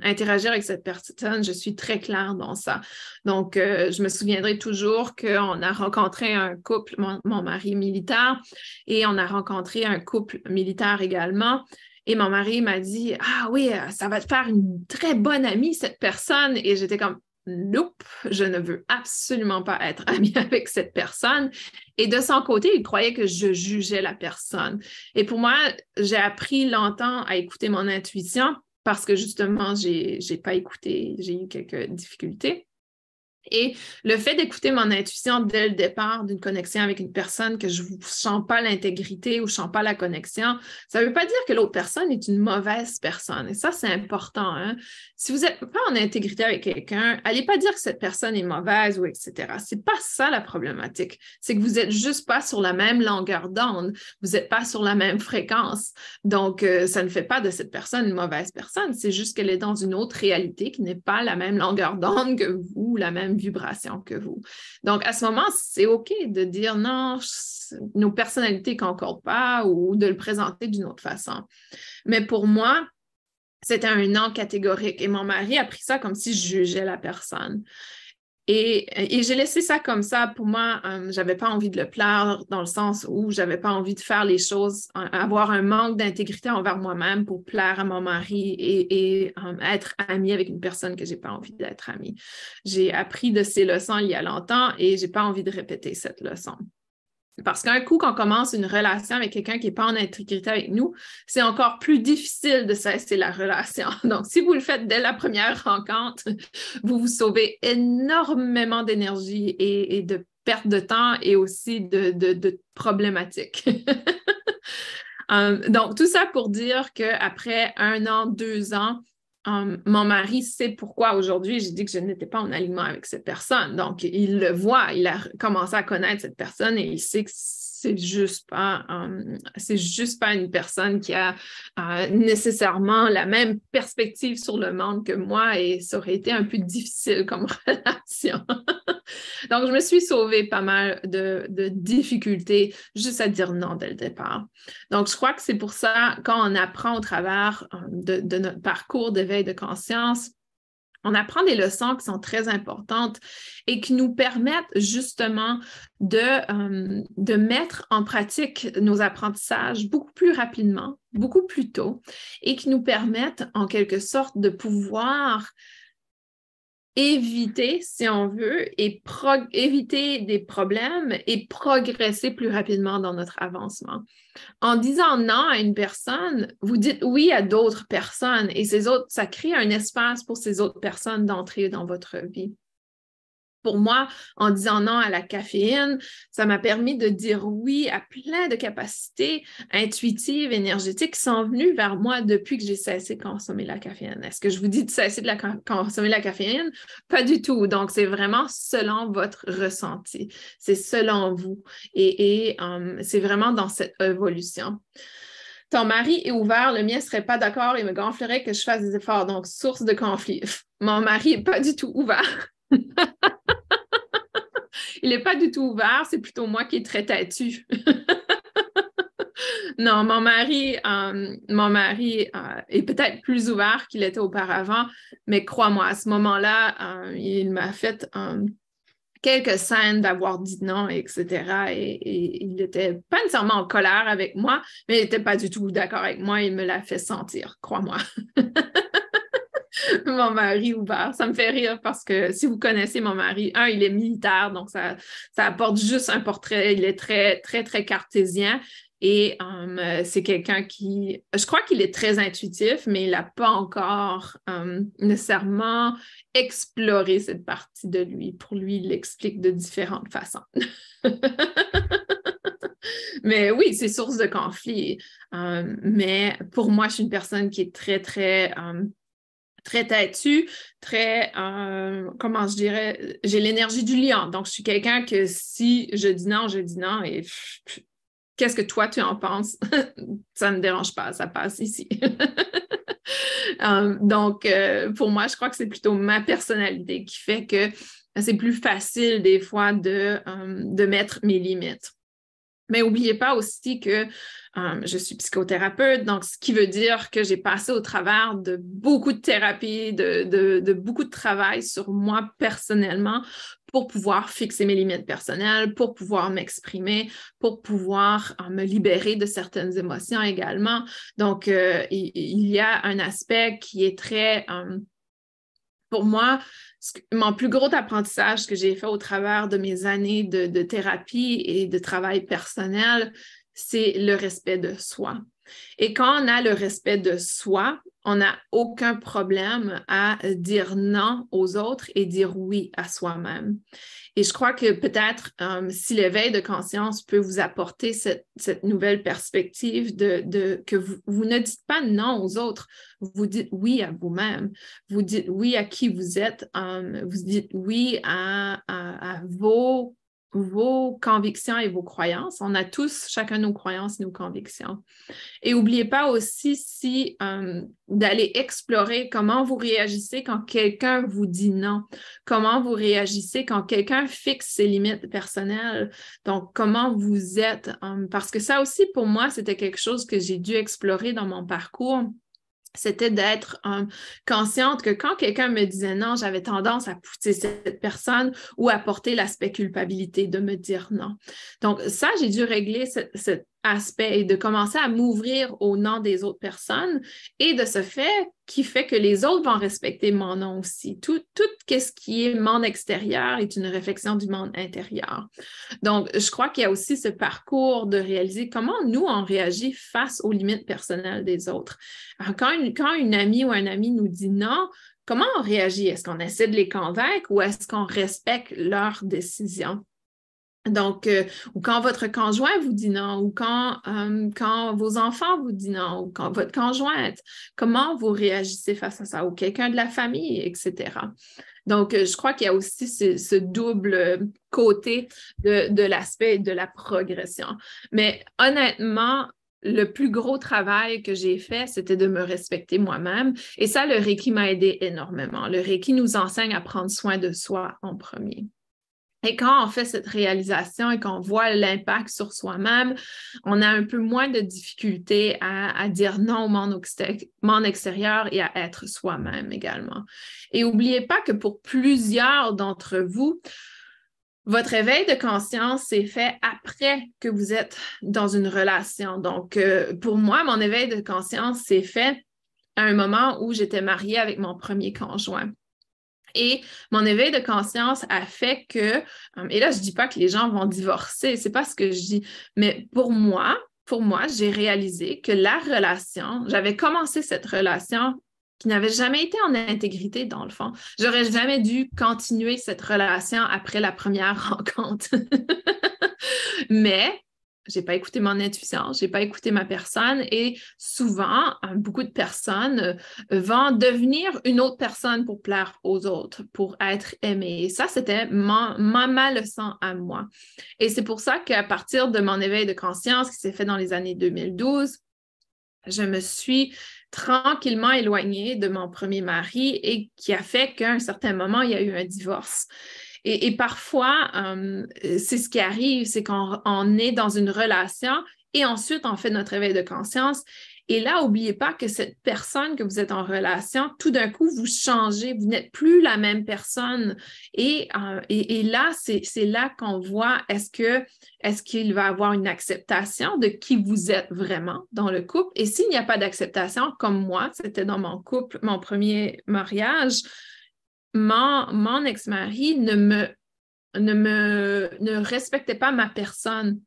interagir avec cette personne, je suis très claire dans ça. Donc, je me souviendrai toujours qu'on a rencontré un couple, mon, mon, mari militaire, et on a rencontré un couple militaire également. Et mon mari m'a dit, ah oui, ça va te faire une très bonne amie, cette personne. Et j'étais comme, Nope, je ne veux absolument pas être amie avec cette personne. Et de son côté, il croyait que je jugeais la personne. Et pour moi, j'ai appris longtemps à écouter mon intuition parce que justement, je n'ai pas écouté, j'ai eu quelques difficultés. Et le fait d'écouter mon intuition dès le départ d'une connexion avec une personne que je ne sens pas l'intégrité ou je ne sens pas la connexion, ça ne veut pas dire que l'autre personne est une mauvaise personne. Et ça, c'est important. Hein. Si vous n'êtes pas en intégrité avec quelqu'un, allez pas dire que cette personne est mauvaise ou etc. Ce n'est pas ça la problématique. C'est que vous n'êtes juste pas sur la même longueur d'onde. Vous n'êtes pas sur la même fréquence. Donc, euh, ça ne fait pas de cette personne une mauvaise personne. C'est juste qu'elle est dans une autre réalité qui n'est pas la même longueur d'onde que vous, la même vibration que vous. Donc, à ce moment, c'est OK de dire non, nos personnalités ne concordent pas ou de le présenter d'une autre façon. Mais pour moi, c'était un non catégorique et mon mari a pris ça comme si je jugeais la personne. Et, j'ai laissé ça comme ça. Pour moi, euh, j'avais pas envie de le plaire dans le sens où j'avais pas envie de faire les choses, euh, avoir un manque d'intégrité envers moi-même pour plaire à mon mari et, euh, être amie avec une personne que j'ai pas envie d'être amie. J'ai appris de ces leçons il y a longtemps et j'ai pas envie de répéter cette leçon. Parce qu'un coup qu'on commence une relation avec quelqu'un qui n'est pas en intégrité avec nous, c'est encore plus difficile de cesser la relation. Donc, si vous le faites dès la première rencontre, vous vous sauvez énormément d'énergie et, de perte de temps et aussi de, problématiques. Euh, donc, tout ça pour dire qu'après un an, deux ans, Mon mari sait pourquoi aujourd'hui j'ai dit que je n'étais pas en alignement avec cette personne. Donc, il le voit, il a commencé à connaître cette personne et il sait que c'est juste pas hum, c'est juste pas une personne qui a euh, nécessairement la même perspective sur le monde que moi et ça aurait été un peu difficile comme relation. Donc, je me suis sauvée pas mal de, difficultés juste à dire non dès le départ. Donc, je crois que c'est pour ça, quand on apprend au travers euh, de, notre parcours d'éveil de conscience, on apprend des leçons qui sont très importantes et qui nous permettent justement de, euh, de mettre en pratique nos apprentissages beaucoup plus rapidement, beaucoup plus tôt, et qui nous permettent en quelque sorte de pouvoir éviter, si on veut, et éviter des problèmes et progresser plus rapidement dans notre avancement. En disant non à une personne, vous dites oui à d'autres personnes et ces autres, ça crée un espace pour ces autres personnes d'entrer dans votre vie. Pour moi, en disant non à la caféine, ça m'a permis de dire oui à plein de capacités intuitives, énergétiques qui sont venues vers moi depuis que j'ai cessé de consommer la caféine. Est-ce que je vous dis de cesser de la consommer la caféine? Pas du tout. Donc, c'est vraiment selon votre ressenti. C'est selon vous. Et, um, c'est vraiment dans cette évolution. Ton mari est ouvert, le mien ne serait pas d'accord et me gonflerait que je fasse des efforts. Donc, source de conflit. Mon mari n'est pas du tout ouvert. il n'est pas du tout ouvert, c'est plutôt moi qui est très têtu. non, mon mari, euh, mon mari euh, est peut-être plus ouvert qu'il était auparavant, mais crois-moi, à ce moment-là, euh, il m'a fait quelques scènes d'avoir dit non, etc. Et, il n'était pas nécessairement en colère avec moi, mais il n'était pas du tout d'accord avec moi. Il me l'a fait sentir, crois-moi. mon mari ouvert. Ça me fait rire parce que si vous connaissez mon mari, un, il est militaire, donc ça, ça apporte juste un portrait. Il est très, très, très cartésien. Et um, c'est quelqu'un qui, je crois qu'il est très intuitif, mais il n'a pas encore um, nécessairement exploré cette partie de lui. Pour lui, il l'explique de différentes façons. mais oui, c'est source de conflit. Um, mais pour moi, je suis une personne qui est très, très très têtu, très, euh, comment je dirais, j'ai l'énergie du lion. Donc, je suis quelqu'un que si je dis non, je dis non et qu'est-ce que toi tu en penses? ça ne me dérange pas, ça passe ici. Euh, donc, euh, pour moi, je crois que c'est plutôt ma personnalité qui fait que c'est plus facile des fois de, de mettre mes limites. Mais n'oubliez pas aussi que euh, je suis psychothérapeute, donc ce qui veut dire que j'ai passé au travers de beaucoup de thérapies, de, beaucoup de travail sur moi personnellement pour pouvoir fixer mes limites personnelles, pour pouvoir m'exprimer, pour pouvoir euh, me libérer de certaines émotions également. Donc, euh, il, y a un aspect qui est très, pour moi, mon plus gros apprentissage que j'ai fait au travers de mes années de, thérapie et de travail personnel, c'est le respect de soi. Et quand on a le respect de soi, on n'a aucun problème à dire non aux autres et dire oui à soi-même. Et je crois que peut-être euh, si l'éveil de conscience peut vous apporter cette, nouvelle perspective de, que vous, ne dites pas non aux autres, vous dites oui à vous-même, vous dites oui à qui vous êtes, euh, vous dites oui à, à vos vos convictions et vos croyances. On a tous chacun nos croyances nos convictions. Et n'oubliez pas aussi si euh, d'aller explorer comment vous réagissez quand quelqu'un vous dit non, comment vous réagissez quand quelqu'un fixe ses limites personnelles. Donc, comment vous êtes. Euh, parce que ça aussi, pour moi, c'était quelque chose que j'ai dû explorer dans mon parcours c'était d'être euh, consciente que quand quelqu'un me disait non, j'avais tendance à pousser cette personne ou à porter l'aspect culpabilité de me dire non. Donc, ça, j'ai dû régler cette, aspect et de commencer à m'ouvrir au nom des autres personnes et de ce fait qui fait que les autres vont respecter mon nom aussi. Tout, tout ce qui est monde extérieur est une réflexion du monde intérieur. Donc, je crois qu'il y a aussi ce parcours de réaliser comment nous, on réagit face aux limites personnelles des autres. quand une, quand une amie ou un ami nous dit non, comment on réagit? Est-ce qu'on essaie de les convaincre ou est-ce qu'on respecte leur décision? Donc, euh, ou quand votre conjoint vous dit non, ou quand, euh, quand vos enfants vous disent non, ou quand votre conjointe, comment vous réagissez face à ça, ou quelqu'un de la famille, etc. Donc, euh, je crois qu'il y a aussi ce, double côté de, de l'aspect de la progression. Mais honnêtement, le plus gros travail que j'ai fait, c'était de me respecter moi-même. Et ça, le Reiki m'a aidé énormément. Le Reiki nous enseigne à prendre soin de soi en premier. Et quand on fait cette réalisation et qu'on voit l'impact sur soi-même, on a un peu moins de difficulté à, dire non au monde, extérieur et à être soi-même également. Et n'oubliez pas que pour plusieurs d'entre vous, votre éveil de conscience s'est fait après que vous êtes dans une relation. Donc, euh, pour moi, mon éveil de conscience s'est fait à un moment où j'étais mariée avec mon premier conjoint. Et mon éveil de conscience a fait que, euh, et là, je ne dis pas que les gens vont divorcer, c'est pas ce que je dis, mais pour moi, pour moi, j'ai réalisé que la relation, j'avais commencé cette relation qui n'avait jamais été en intégrité dans le fond. J'aurais jamais dû continuer cette relation après la première rencontre. Mais j'ai pas écouté mon intuition, j'ai pas écouté ma personne et souvent, hein, beaucoup de personnes euh, vont devenir une autre personne pour plaire aux autres, pour être aimées. Et ça, c'était ma, ma, leçon à moi. Et c'est pour ça qu'à partir de mon éveil de conscience qui s'est fait dans les années 2012, je me suis tranquillement éloignée de mon premier mari et qui a fait qu'à un certain moment, il y a eu un divorce. Et, parfois, euh, c'est ce qui arrive, c'est qu'on est dans une relation et ensuite on fait notre éveil de conscience. Et là, n'oubliez pas que cette personne que vous êtes en relation, tout d'un coup, vous changez, vous n'êtes plus la même personne. Et, euh, et, là, c'est là qu'on voit est-ce que est-ce qu'il va avoir une acceptation de qui vous êtes vraiment dans le couple? Et s'il n'y a pas d'acceptation, comme moi, c'était dans mon couple, mon premier mariage, mon, ex-mari ne me, ne me ne respectait pas ma personne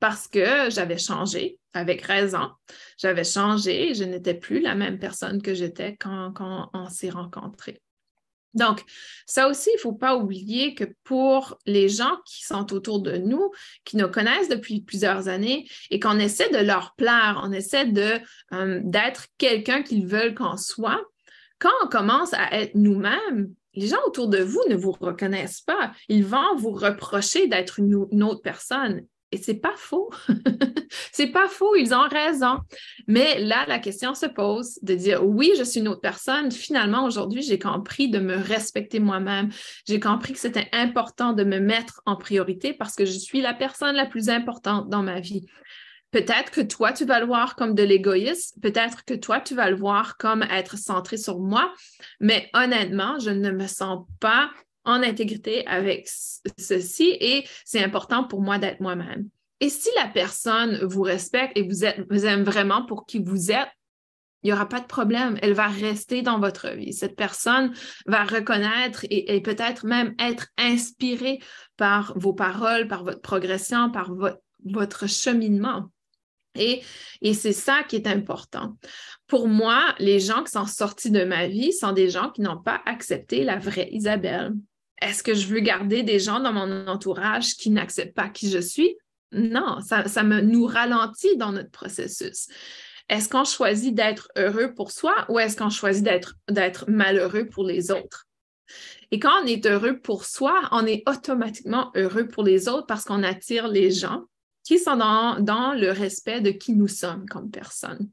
parce que j'avais changé, avec raison. J'avais changé, je n'étais plus la même personne que j'étais quand, quand on s'est rencontrés. Donc, ça aussi, il ne faut pas oublier que pour les gens qui sont autour de nous, qui nous connaissent depuis plusieurs années et qu'on essaie de leur plaire, on essaie de, euh, d'être quelqu'un qu'ils veulent qu'on soit, quand on commence à être nous-mêmes, les gens autour de vous ne vous reconnaissent pas. Ils vont vous reprocher d'être une, autre personne. Et c'est pas faux. c'est pas faux, ils ont raison. Mais là, la question se pose de dire oui, je suis une autre personne. Finalement, aujourd'hui, j'ai compris de me respecter moi-même. J'ai compris que c'était important de me mettre en priorité parce que je suis la personne la plus importante dans ma vie. Peut-être que toi, tu vas le voir comme de l'égoïsme, peut-être que toi, tu vas le voir comme être centré sur moi, mais honnêtement, je ne me sens pas en intégrité avec ceci et c'est important pour moi d'être moi-même. Et si la personne vous respecte et vous, aime vraiment pour qui vous êtes, il n'y aura pas de problème. Elle va rester dans votre vie. Cette personne va reconnaître et, peut-être même être inspirée par vos paroles, par votre progression, par votre cheminement. Et, c'est ça qui est important. Pour moi, les gens qui sont sortis de ma vie sont des gens qui n'ont pas accepté la vraie Isabelle. Est-ce que je veux garder des gens dans mon entourage qui n'acceptent pas qui je suis? Non, ça, nous ralentit dans notre processus. Est-ce qu'on choisit d'être heureux pour soi ou est-ce qu'on choisit d'être malheureux pour les autres? Et quand on est heureux pour soi, on est automatiquement heureux pour les autres parce qu'on attire les gens qui sont dans, le respect de qui nous sommes comme personne.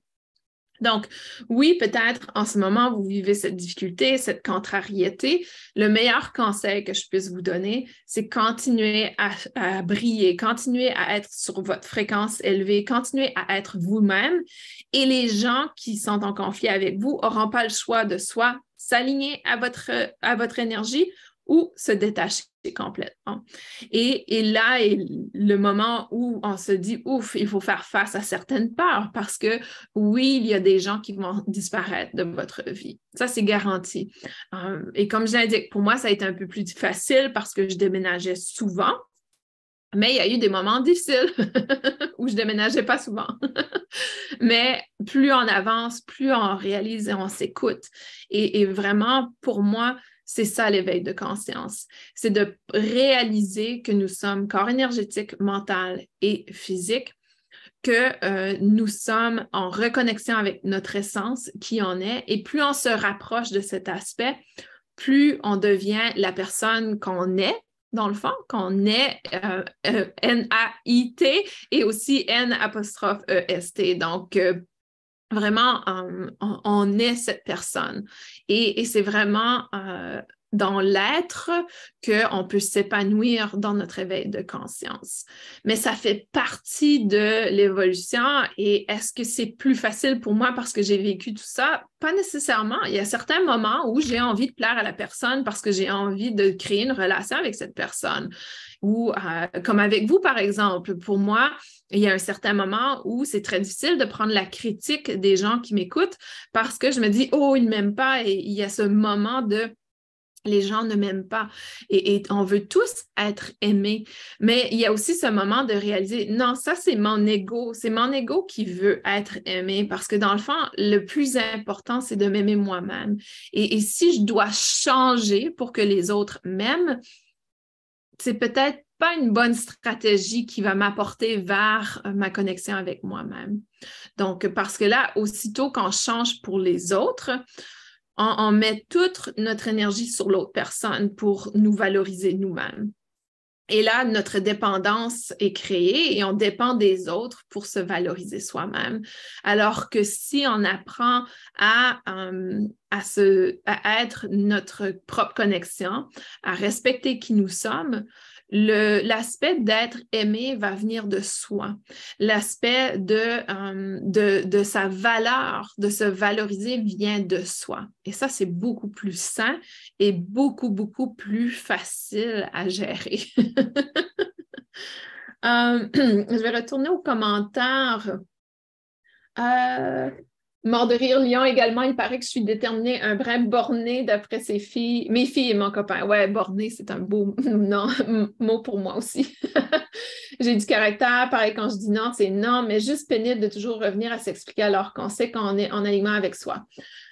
Donc, oui, peut-être en ce moment, vous vivez cette difficulté, cette contrariété. Le meilleur conseil que je puisse vous donner, c'est continuer à, à, briller, continuer à être sur votre fréquence élevée, continuer à être vous-même. Et les gens qui sont en conflit avec vous n'auront pas le choix de soit s'aligner à votre, à votre énergie ou se détacher complètement. Et, là est le moment où on se dit, ouf, il faut faire face à certaines peurs parce que oui, il y a des gens qui vont disparaître de votre vie. Ça, c'est garanti. Euh, et comme je l'indique, pour moi, ça a été un peu plus facile parce que je déménageais souvent. Mais il y a eu des moments difficiles où je déménageais pas souvent. Mais plus on avance, plus on réalise et on s'écoute. et, vraiment, pour moi, c'est ça l'éveil de conscience. C'est de réaliser que nous sommes corps énergétique, mental et physique, que euh, nous sommes en reconnexion avec notre essence, qui en est, et plus on se rapproche de cet aspect, plus on devient la personne qu'on est, dans le fond, qu'on est euh, euh, N-A-I-T et aussi N-E-S-T. Donc, vraiment, euh, on, est cette personne. Et, c'est vraiment euh, dans l'être qu'on peut s'épanouir dans notre éveil de conscience. Mais ça fait partie de l'évolution et est-ce que c'est plus facile pour moi parce que j'ai vécu tout ça? Pas nécessairement. Il y a certains moments où j'ai envie de plaire à la personne parce que j'ai envie de créer une relation avec cette personne. Ou euh, comme avec vous, par exemple, pour moi, il y a un certain moment où c'est très difficile de prendre la critique des gens qui m'écoutent parce que je me dis, oh, ils ne m'aiment pas et il y a ce moment de les gens ne m'aiment pas. Et, on veut tous être aimés. Mais il y a aussi ce moment de réaliser, non, ça c'est mon ego. C'est mon ego qui veut être aimé parce que dans le fond, le plus important, c'est de m'aimer moi-même. Et, si je dois changer pour que les autres m'aiment, c'est peut-être pas une bonne stratégie qui va m'apporter vers euh, ma connexion avec moi-même. Donc, parce que là, aussitôt qu'on change pour les autres, on, met toute notre énergie sur l'autre personne pour nous valoriser nous-mêmes. Et là, notre dépendance est créée et on dépend des autres pour se valoriser soi-même. Alors que si on apprend à, euh, être notre propre connexion, à respecter qui nous sommes, l'aspect d'être aimé va venir de soi. L'aspect de, euh, de, de, sa valeur, de se valoriser vient de soi. Et ça, c'est beaucoup plus sain et beaucoup, beaucoup plus facile à gérer. Euh, je vais retourner aux commentaires. Euh, Mort de rire, Lyon également, il paraît que je suis déterminée, un vrai borné d'après ses filles, mes filles et mon copain. Ouais, borné, c'est un beau mot pour moi aussi. J'ai du caractère, pareil quand je dis non, c'est non, mais juste pénible de toujours revenir à s'expliquer alors qu'on sait qu'on est en alignement avec soi.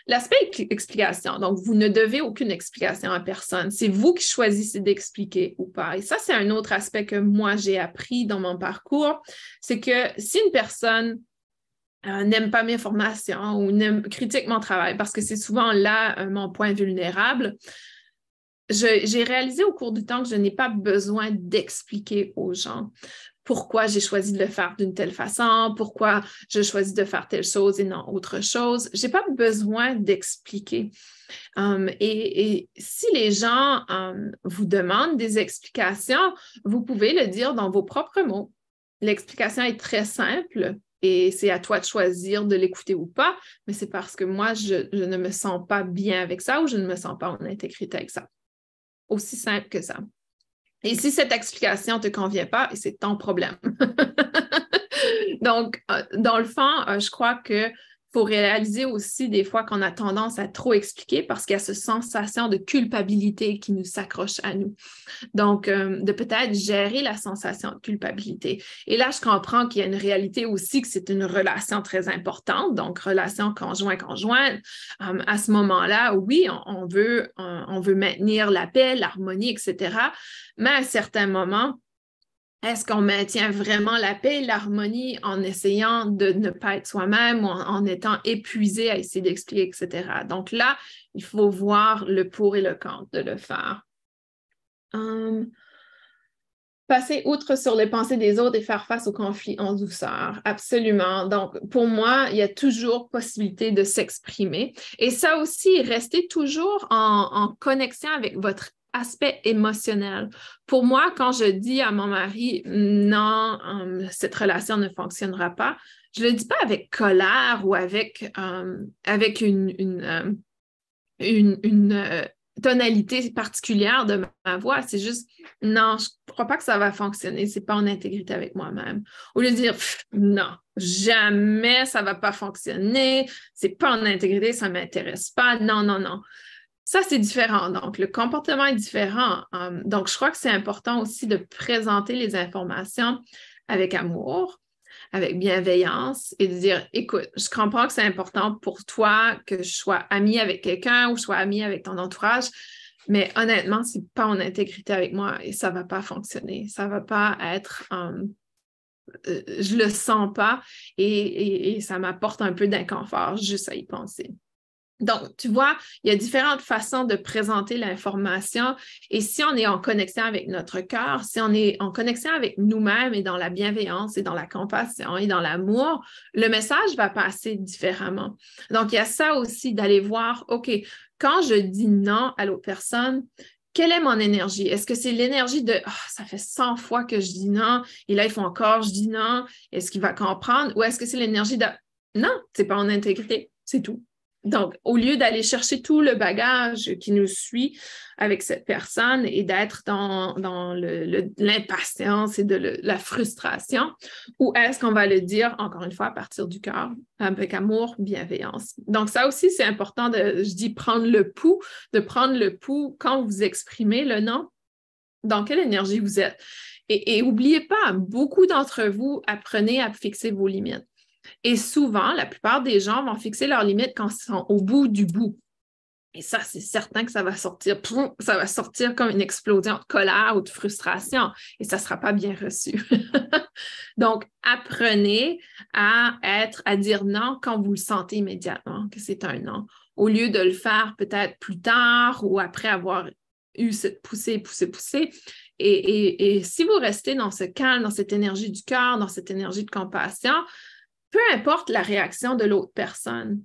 L'aspect explication, donc vous ne devez aucune explication à personne. C'est vous qui choisissez d'expliquer ou pas. Et ça, c'est un autre aspect que moi j'ai appris dans mon parcours, c'est que si une personne euh, n'aime pas mes formations ou critique mon travail parce que c'est souvent là euh, mon point vulnérable. j'ai réalisé au cours du temps que je n'ai pas besoin d'expliquer aux gens pourquoi j'ai choisi de le faire d'une telle façon, pourquoi je choisis de faire telle chose et non autre chose. Je n'ai pas besoin d'expliquer. Um, et, si les gens um, vous demandent des explications, vous pouvez le dire dans vos propres mots. L'explication est très simple et c'est à toi de choisir de l'écouter ou pas, mais c'est parce que moi, je, ne me sens pas bien avec ça ou je ne me sens pas en intégrité avec ça. Aussi simple que ça. Et si cette explication ne te convient pas, c'est ton problème. Donc, euh, dans le fond, euh, je crois que faut réaliser aussi des fois qu'on a tendance à trop expliquer parce qu'il y a cette sensation de culpabilité qui nous s'accroche à nous. Donc, euh, de peut-être gérer la sensation de culpabilité. Et là, je comprends qu'il y a une réalité aussi que c'est une relation très importante, donc relation conjoint-conjoint. Euh, à ce moment-là, oui, on, veut, on veut maintenir la paix, l'harmonie, etc. Mais à certains moments, est-ce qu'on maintient vraiment la paix et l'harmonie en essayant de ne pas être soi-même ou en, étant épuisé à essayer d'expliquer, etc. Donc là, il faut voir le pour et le contre de le faire. Hum, passer outre sur les pensées des autres et faire face aux conflits en douceur. Absolument. Donc, pour moi, il y a toujours possibilité de s'exprimer. Et ça aussi, rester toujours en connexion avec votre aspect émotionnel. Pour moi, quand je dis à mon mari, non, hum, cette relation ne fonctionnera pas, je ne le dis pas avec colère ou avec, hum, avec une, une, hum, euh, tonalité particulière de ma voix. C'est juste, non, je ne crois pas que ça va fonctionner. Ce n'est pas en intégrité avec moi-même. Au lieu de dire, non, jamais ça ne va pas fonctionner. Ce n'est pas en intégrité, ça ne m'intéresse pas. Non, non, non. Ça, c'est différent. Donc, le comportement est différent. Hum, donc, je crois que c'est important aussi de présenter les informations avec amour, avec bienveillance et de dire, écoute, je comprends que c'est important pour toi que je sois amie avec quelqu'un ou je sois amie avec ton entourage, mais honnêtement, ce n'est pas en intégrité avec moi et ça ne va pas fonctionner. Ça ne va pas être... Hum, euh, je le sens pas et ça m'apporte un peu d'inconfort juste à y penser. Donc, tu vois, il y a différentes façons de présenter l'information et si on est en connexion avec notre cœur, si on est en connexion avec nous-mêmes et dans la bienveillance et dans la compassion et dans l'amour, le message va passer différemment. Donc, il y a ça aussi d'aller voir, OK, quand je dis non à l'autre personne, quelle est mon énergie? Est-ce que c'est l'énergie de ah, ça fait 100 fois que je dis non et là, il faut encore je dis non, est-ce qu'il va comprendre? Ou est-ce que c'est l'énergie de non, c'est pas en intégrité, c'est tout Donc, au lieu d'aller chercher tout le bagage qui nous suit avec cette personne et d'être dans, l'impatience et de la frustration, ou est-ce qu'on va le dire, encore une fois, à partir du cœur, avec amour, bienveillance? Donc, ça aussi, c'est important de, je dis, prendre le pouls, de prendre le pouls quand vous exprimez le nom, dans quelle énergie vous êtes? Et, n'oubliez pas, beaucoup d'entre vous apprenez à fixer vos limites. Et souvent, la plupart des gens vont fixer leurs limites quand ils sont au bout du bout. Et ça, c'est certain que ça va sortir, ça va sortir comme une explosion de colère ou de frustration et ça ne sera pas bien reçu. Donc, apprenez à être, à dire non quand vous le sentez immédiatement, que c'est un non, au lieu de le faire peut-être plus tard ou après avoir eu cette poussée, poussée, poussée. Et, et si vous restez dans ce calme, dans cette énergie du cœur, dans cette énergie de compassion, peu importe la réaction de l'autre personne.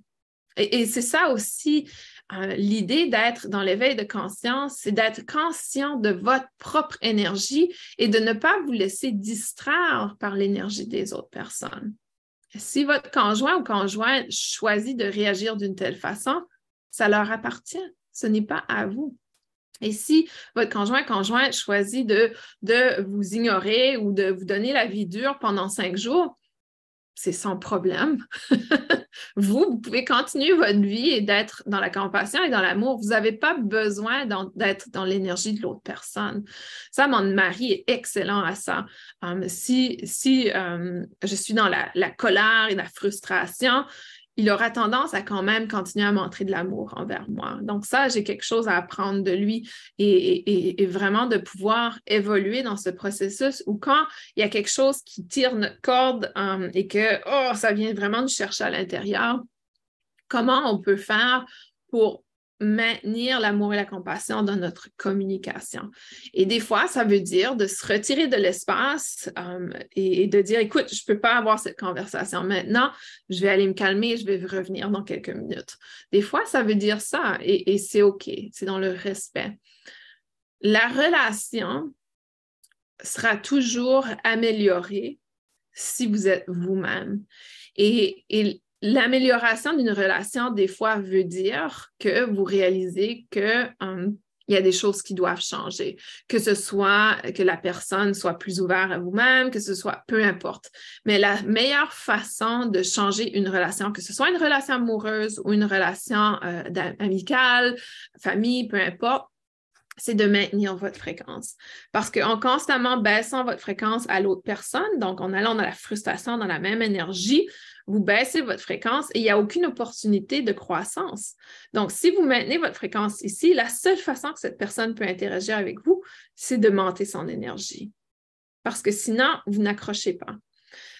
Et, c'est ça aussi euh, l'idée d'être dans l'éveil de conscience, c'est d'être conscient de votre propre énergie et de ne pas vous laisser distraire par l'énergie des autres personnes. Si votre conjoint ou conjointe choisit de réagir d'une telle façon, ça leur appartient. Ce n'est pas à vous. Et si votre conjoint conjoint choisit de, de vous ignorer ou de vous donner la vie dure pendant cinq jours, c'est sans problème. vous, vous pouvez continuer votre vie et d'être dans la compassion et dans l'amour. Vous n'avez pas besoin d'être dans l'énergie de l'autre personne. Ça, mon mari est excellent à ça. Um, si si um, je suis dans la colère et la frustration, il aura tendance à quand même continuer à montrer de l'amour envers moi. Donc ça, j'ai quelque chose à apprendre de lui et, vraiment de pouvoir évoluer dans ce processus où quand il y a quelque chose qui tire notre corde euh, et que, oh, ça vient vraiment nous chercher à l'intérieur, comment on peut faire pour maintenir l'amour et la compassion dans notre communication. Et des fois, ça veut dire de se retirer de l'espace euh, et, de dire, écoute, je ne peux pas avoir cette conversation maintenant, je vais aller me calmer, je vais revenir dans quelques minutes. Des fois, ça veut dire ça et, c'est OK, c'est dans le respect. La relation sera toujours améliorée si vous êtes vous-même. Et, l'amélioration d'une relation, des fois, veut dire que vous réalisez que hum, y a des choses qui doivent changer, que ce soit que la personne soit plus ouverte à vous-même, que ce soit peu importe. Mais la meilleure façon de changer une relation, que ce soit une relation amoureuse ou une relation euh, amicale, famille, peu importe, c'est de maintenir votre fréquence. Parce qu'en constamment baissant votre fréquence à l'autre personne, donc en allant dans la frustration, dans la même énergie, vous baissez votre fréquence et il n'y a aucune opportunité de croissance. Donc, si vous maintenez votre fréquence ici, la seule façon que cette personne peut interagir avec vous, c'est de monter son énergie. Parce que sinon, vous n'accrochez pas.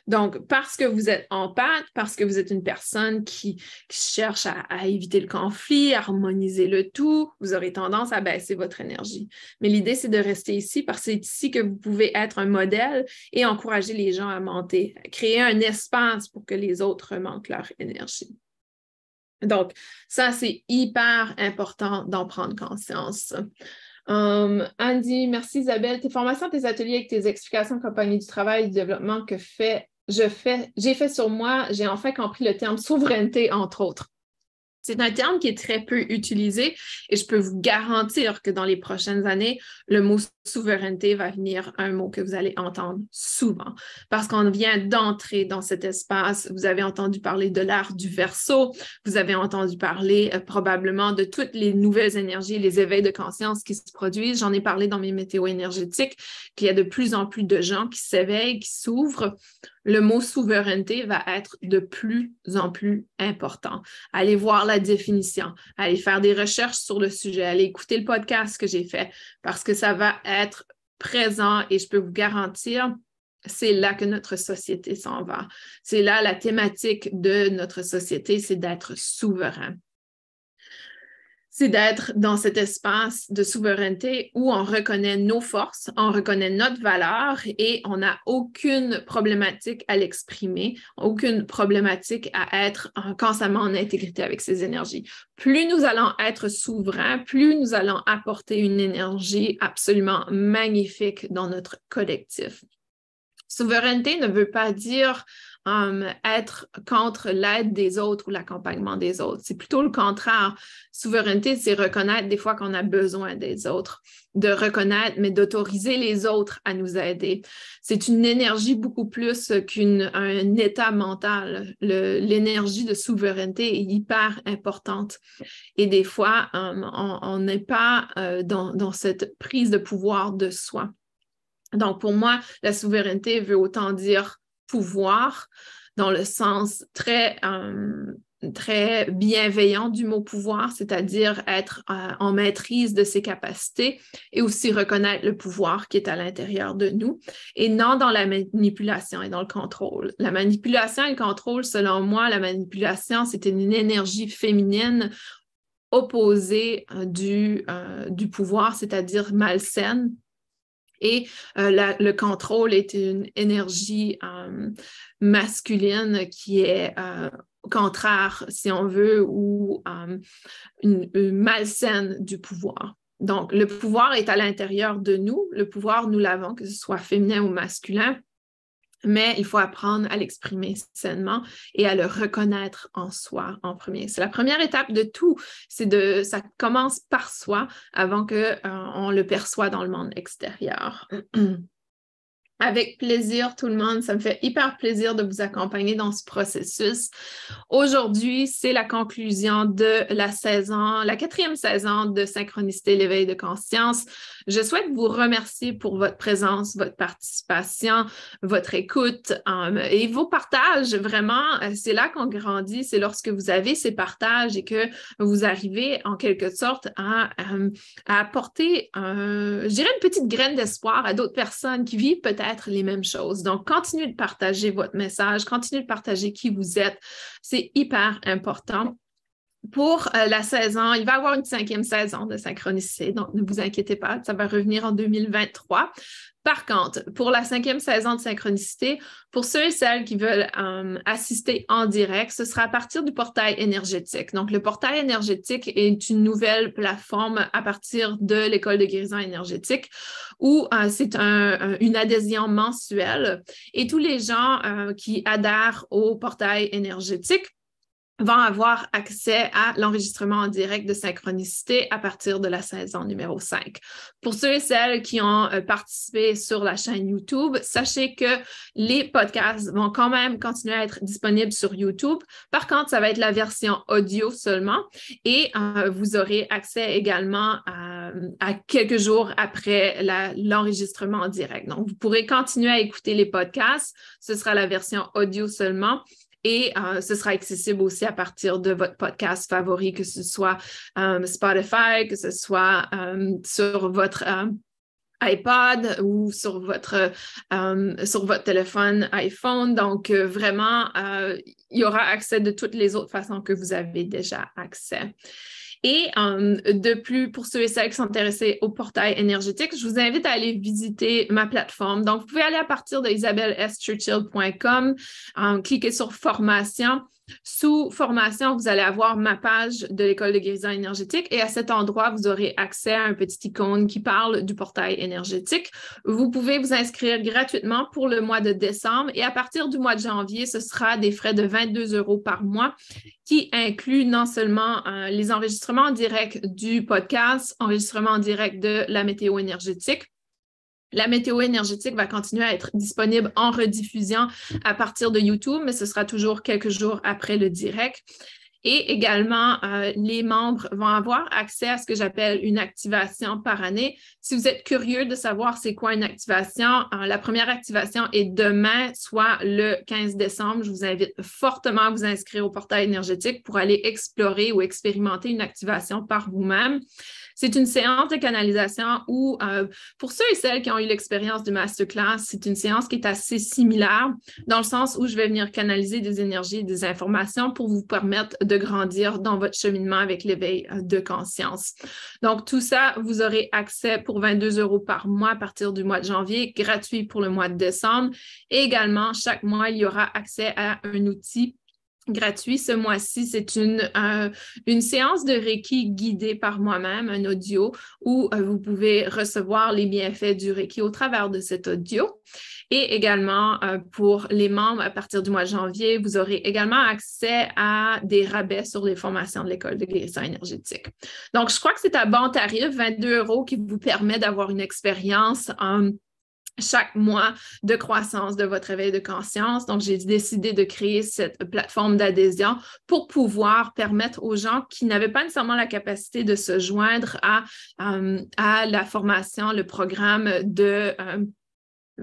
Donc, parce que vous êtes en pâte, parce que vous êtes une personne qui, cherche à, éviter le conflit, à harmoniser le tout, vous aurez tendance à baisser votre énergie. Mais l'idée, c'est de rester ici parce que c'est ici que vous pouvez être un modèle et encourager les gens à monter, créer un espace pour que les autres remontent leur énergie. Donc, ça, c'est hyper important d'en prendre conscience. Um, Andy, merci Isabelle. Tes formations, tes ateliers avec tes explications compagnie du travail et du développement que fait j'ai fait sur moi, j'ai enfin compris le terme souveraineté, entre autres. C'est un terme qui est très peu utilisé et je peux vous garantir que dans les prochaines années, le mot souveraineté va venir un mot que vous allez entendre souvent parce qu'on vient d'entrer dans cet espace. Vous avez entendu parler de l'art du verso, vous avez entendu parler euh, probablement de toutes les nouvelles énergies, les éveils de conscience qui se produisent. J'en ai parlé dans mes météo énergétiques qu'il y a de plus en plus de gens qui s'éveillent, qui s'ouvrent le mot souveraineté va être de plus en plus important. Allez voir la définition, allez faire des recherches sur le sujet, allez écouter le podcast que j'ai fait parce que ça va être présent et je peux vous garantir, c'est là que notre société s'en va. C'est là la thématique de notre société, c'est d'être souverain c'est d'être dans cet espace de souveraineté où on reconnaît nos forces, on reconnaît notre valeur et on n'a aucune problématique à l'exprimer, aucune problématique à être constamment en intégrité avec ces énergies. Plus nous allons être souverains, plus nous allons apporter une énergie absolument magnifique dans notre collectif. Souveraineté ne veut pas dire um, être contre l'aide des autres ou l'accompagnement des autres. C'est plutôt le contraire. Souveraineté, c'est reconnaître des fois qu'on a besoin des autres, de reconnaître, mais d'autoriser les autres à nous aider. C'est une énergie beaucoup plus qu'un état mental. L'énergie de souveraineté est hyper importante. Et des fois, um, on n'est pas euh, dans, dans cette prise de pouvoir de soi. Donc, pour moi, la souveraineté veut autant dire pouvoir dans le sens très, euh, très bienveillant du mot pouvoir, c'est-à-dire être euh, en maîtrise de ses capacités et aussi reconnaître le pouvoir qui est à l'intérieur de nous et non dans la manipulation et dans le contrôle. La manipulation et le contrôle, selon moi, la manipulation, c'est une énergie féminine opposée euh, du pouvoir, c'est-à-dire malsaine et euh, le contrôle est une énergie euh, masculine qui est euh, contraire, si on veut, ou malsaine du pouvoir. Donc, le pouvoir est à l'intérieur de nous. Le pouvoir, nous l'avons, que ce soit féminin ou masculin mais il faut apprendre à l'exprimer sainement et à le reconnaître en soi en premier. C'est la première étape de tout, c'est de ça commence par soi avant que euh, on le perçoit dans le monde extérieur. Avec plaisir, tout le monde. Ça me fait hyper plaisir de vous accompagner dans ce processus. Aujourd'hui, c'est la conclusion de la saison, la quatrième saison de Synchronicité, l'éveil de conscience. Je souhaite vous remercier pour votre présence, votre participation, votre écoute um, et vos partages. Vraiment, euh, c'est là qu'on grandit. C'est lorsque vous avez ces partages et que vous arrivez en quelque sorte à, à apporter, je dirais, une petite graine d'espoir à d'autres personnes qui vivent peut-être les mêmes choses. Donc, continuez de partager votre message, continuez de partager qui vous êtes. C'est hyper important pour euh, la saison, il va y avoir une cinquième saison de synchronicité, donc ne vous inquiétez pas, ça va revenir en 2023. Par contre, pour la cinquième saison de synchronicité, pour ceux et celles qui veulent euh, assister en direct, ce sera à partir du portail énergétique. Donc, le portail énergétique est une nouvelle plateforme à partir de l'école de guérison énergétique où euh, c'est une adhésion mensuelle et tous les gens qui adhèrent au portail énergétique vont avoir accès à l'enregistrement en direct de synchronicité à partir de la saison numéro 5. Pour ceux et celles qui ont euh, participé sur la chaîne YouTube, sachez que les podcasts vont quand même continuer à être disponibles sur YouTube. Par contre, ça va être la version audio seulement et euh, vous aurez accès également à, à quelques jours après l'enregistrement en direct. Donc, vous pourrez continuer à écouter les podcasts. Ce sera la version audio seulement et euh, ce sera accessible aussi à partir de votre podcast favori, que ce soit euh, Spotify, que ce soit euh, sur votre iPod ou sur votre, sur votre téléphone iPhone. Donc, vraiment, il y aura accès de toutes les autres façons que vous avez déjà accès. Et euh, de plus, pour ceux et celles qui sont intéressés au portail énergétique, je vous invite à aller visiter ma plateforme. Donc, vous pouvez aller à partir de isabelleschurchill.com, euh, cliquer sur formation. Sous formation, vous allez avoir ma page de l'école de guérison énergétique et à cet endroit, vous aurez accès à un petit icône qui parle du portail énergétique. Vous pouvez vous inscrire gratuitement pour le mois de décembre et à partir du mois de janvier, ce sera des frais de 22 euros par mois qui incluent non seulement euh, les enregistrements en direct du podcast, enregistrements en direct de la météo énergétique, la météo énergétique va continuer à être disponible en rediffusion à partir de YouTube, mais ce sera toujours quelques jours après le direct. Et également, euh, les membres vont avoir accès à ce que j'appelle une activation par année. Si vous êtes curieux de savoir c'est quoi une activation, euh, la première activation est demain, soit le 15 décembre. Je vous invite fortement à vous inscrire au portail énergétique pour aller explorer ou expérimenter une activation par vous-même. C'est une séance de canalisation où, euh, pour ceux et celles qui ont eu l'expérience du masterclass, c'est une séance qui est assez similaire dans le sens où je vais venir canaliser des énergies et des informations pour vous permettre de grandir dans votre cheminement avec l'éveil euh, de conscience. Donc, tout ça, vous aurez accès pour 22 euros par mois à partir du mois de janvier, gratuit pour le mois de décembre. Et également, chaque mois, il y aura accès à un outil gratuit ce mois-ci. C'est une, une séance de Reiki guidée par moi-même, un audio où euh, vous pouvez recevoir les bienfaits du Reiki au travers de cet audio. Et également, euh, pour les membres, à partir du mois de janvier, vous aurez également accès à des rabais sur les formations de l'école de guérison énergétique. Donc, je crois que c'est un bon tarif, 22 euros, qui vous permet d'avoir une expérience en chaque mois de croissance de votre éveil de conscience. Donc, j'ai décidé de créer cette plateforme d'adhésion pour pouvoir permettre aux gens qui n'avaient pas nécessairement la capacité de se joindre à, euh, à la formation, le programme de euh,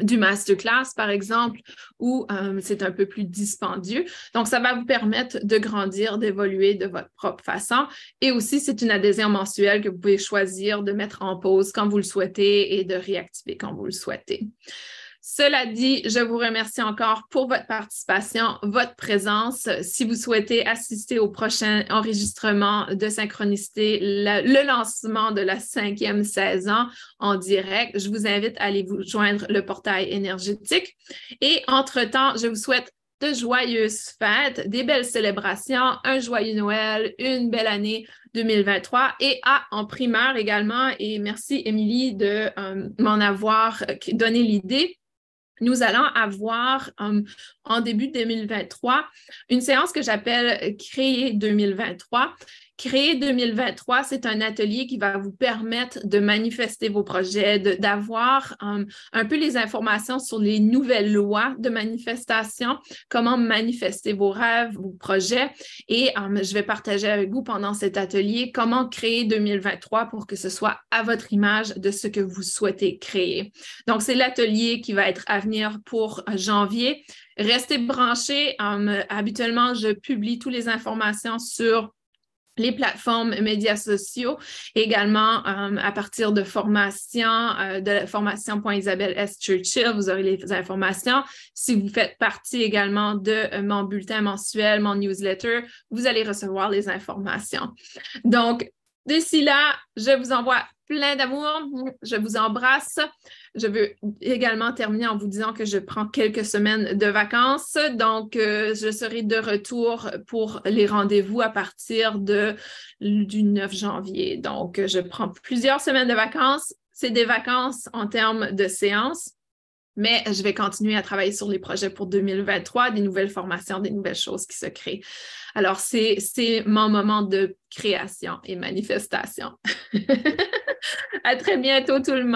du masterclass, par exemple, où euh, c'est un peu plus dispendieux. Donc, ça va vous permettre de grandir, d'évoluer de votre propre façon. Et aussi, c'est une adhésion mensuelle que vous pouvez choisir de mettre en pause quand vous le souhaitez et de réactiver quand vous le souhaitez. Cela dit, je vous remercie encore pour votre participation, votre présence. Si vous souhaitez assister au prochain enregistrement de Synchronicité, le lancement de la cinquième saison en direct, je vous invite à aller vous joindre le portail énergétique. Et entre-temps, je vous souhaite de joyeuses fêtes, des belles célébrations, un joyeux Noël, une belle année 2023 et à en primeur également. Et merci, Émilie, de euh, m'en avoir donné l'idée nous allons avoir euh, en début 2023 une séance que j'appelle Créer 2023 Créer 2023, c'est un atelier qui va vous permettre de manifester vos projets, d'avoir um, un peu les informations sur les nouvelles lois de manifestation, comment manifester vos rêves, vos projets. Et um, je vais partager avec vous pendant cet atelier comment créer 2023 pour que ce soit à votre image de ce que vous souhaitez créer. Donc, c'est l'atelier qui va être à venir pour janvier. Restez branchés. Um, habituellement, je publie toutes les informations sur les plateformes médias sociaux, également euh, à partir de formation, euh, de formation.isabelle S. Churchill, vous aurez les informations. Si vous faites partie également de euh, mon bulletin mensuel, mon newsletter, vous allez recevoir les informations. Donc, d'ici là, je vous envoie plein d'amour. Je vous embrasse. Je veux également terminer en vous disant que je prends quelques semaines de vacances. Donc, euh, je serai de retour pour les rendez-vous à partir du 9 janvier. Donc, je prends plusieurs semaines de vacances. C'est des vacances en termes de séances mais je vais continuer à travailler sur les projets pour 2023, des nouvelles formations, des nouvelles choses qui se créent. Alors, c'est mon moment de création et manifestation. à très bientôt tout le monde.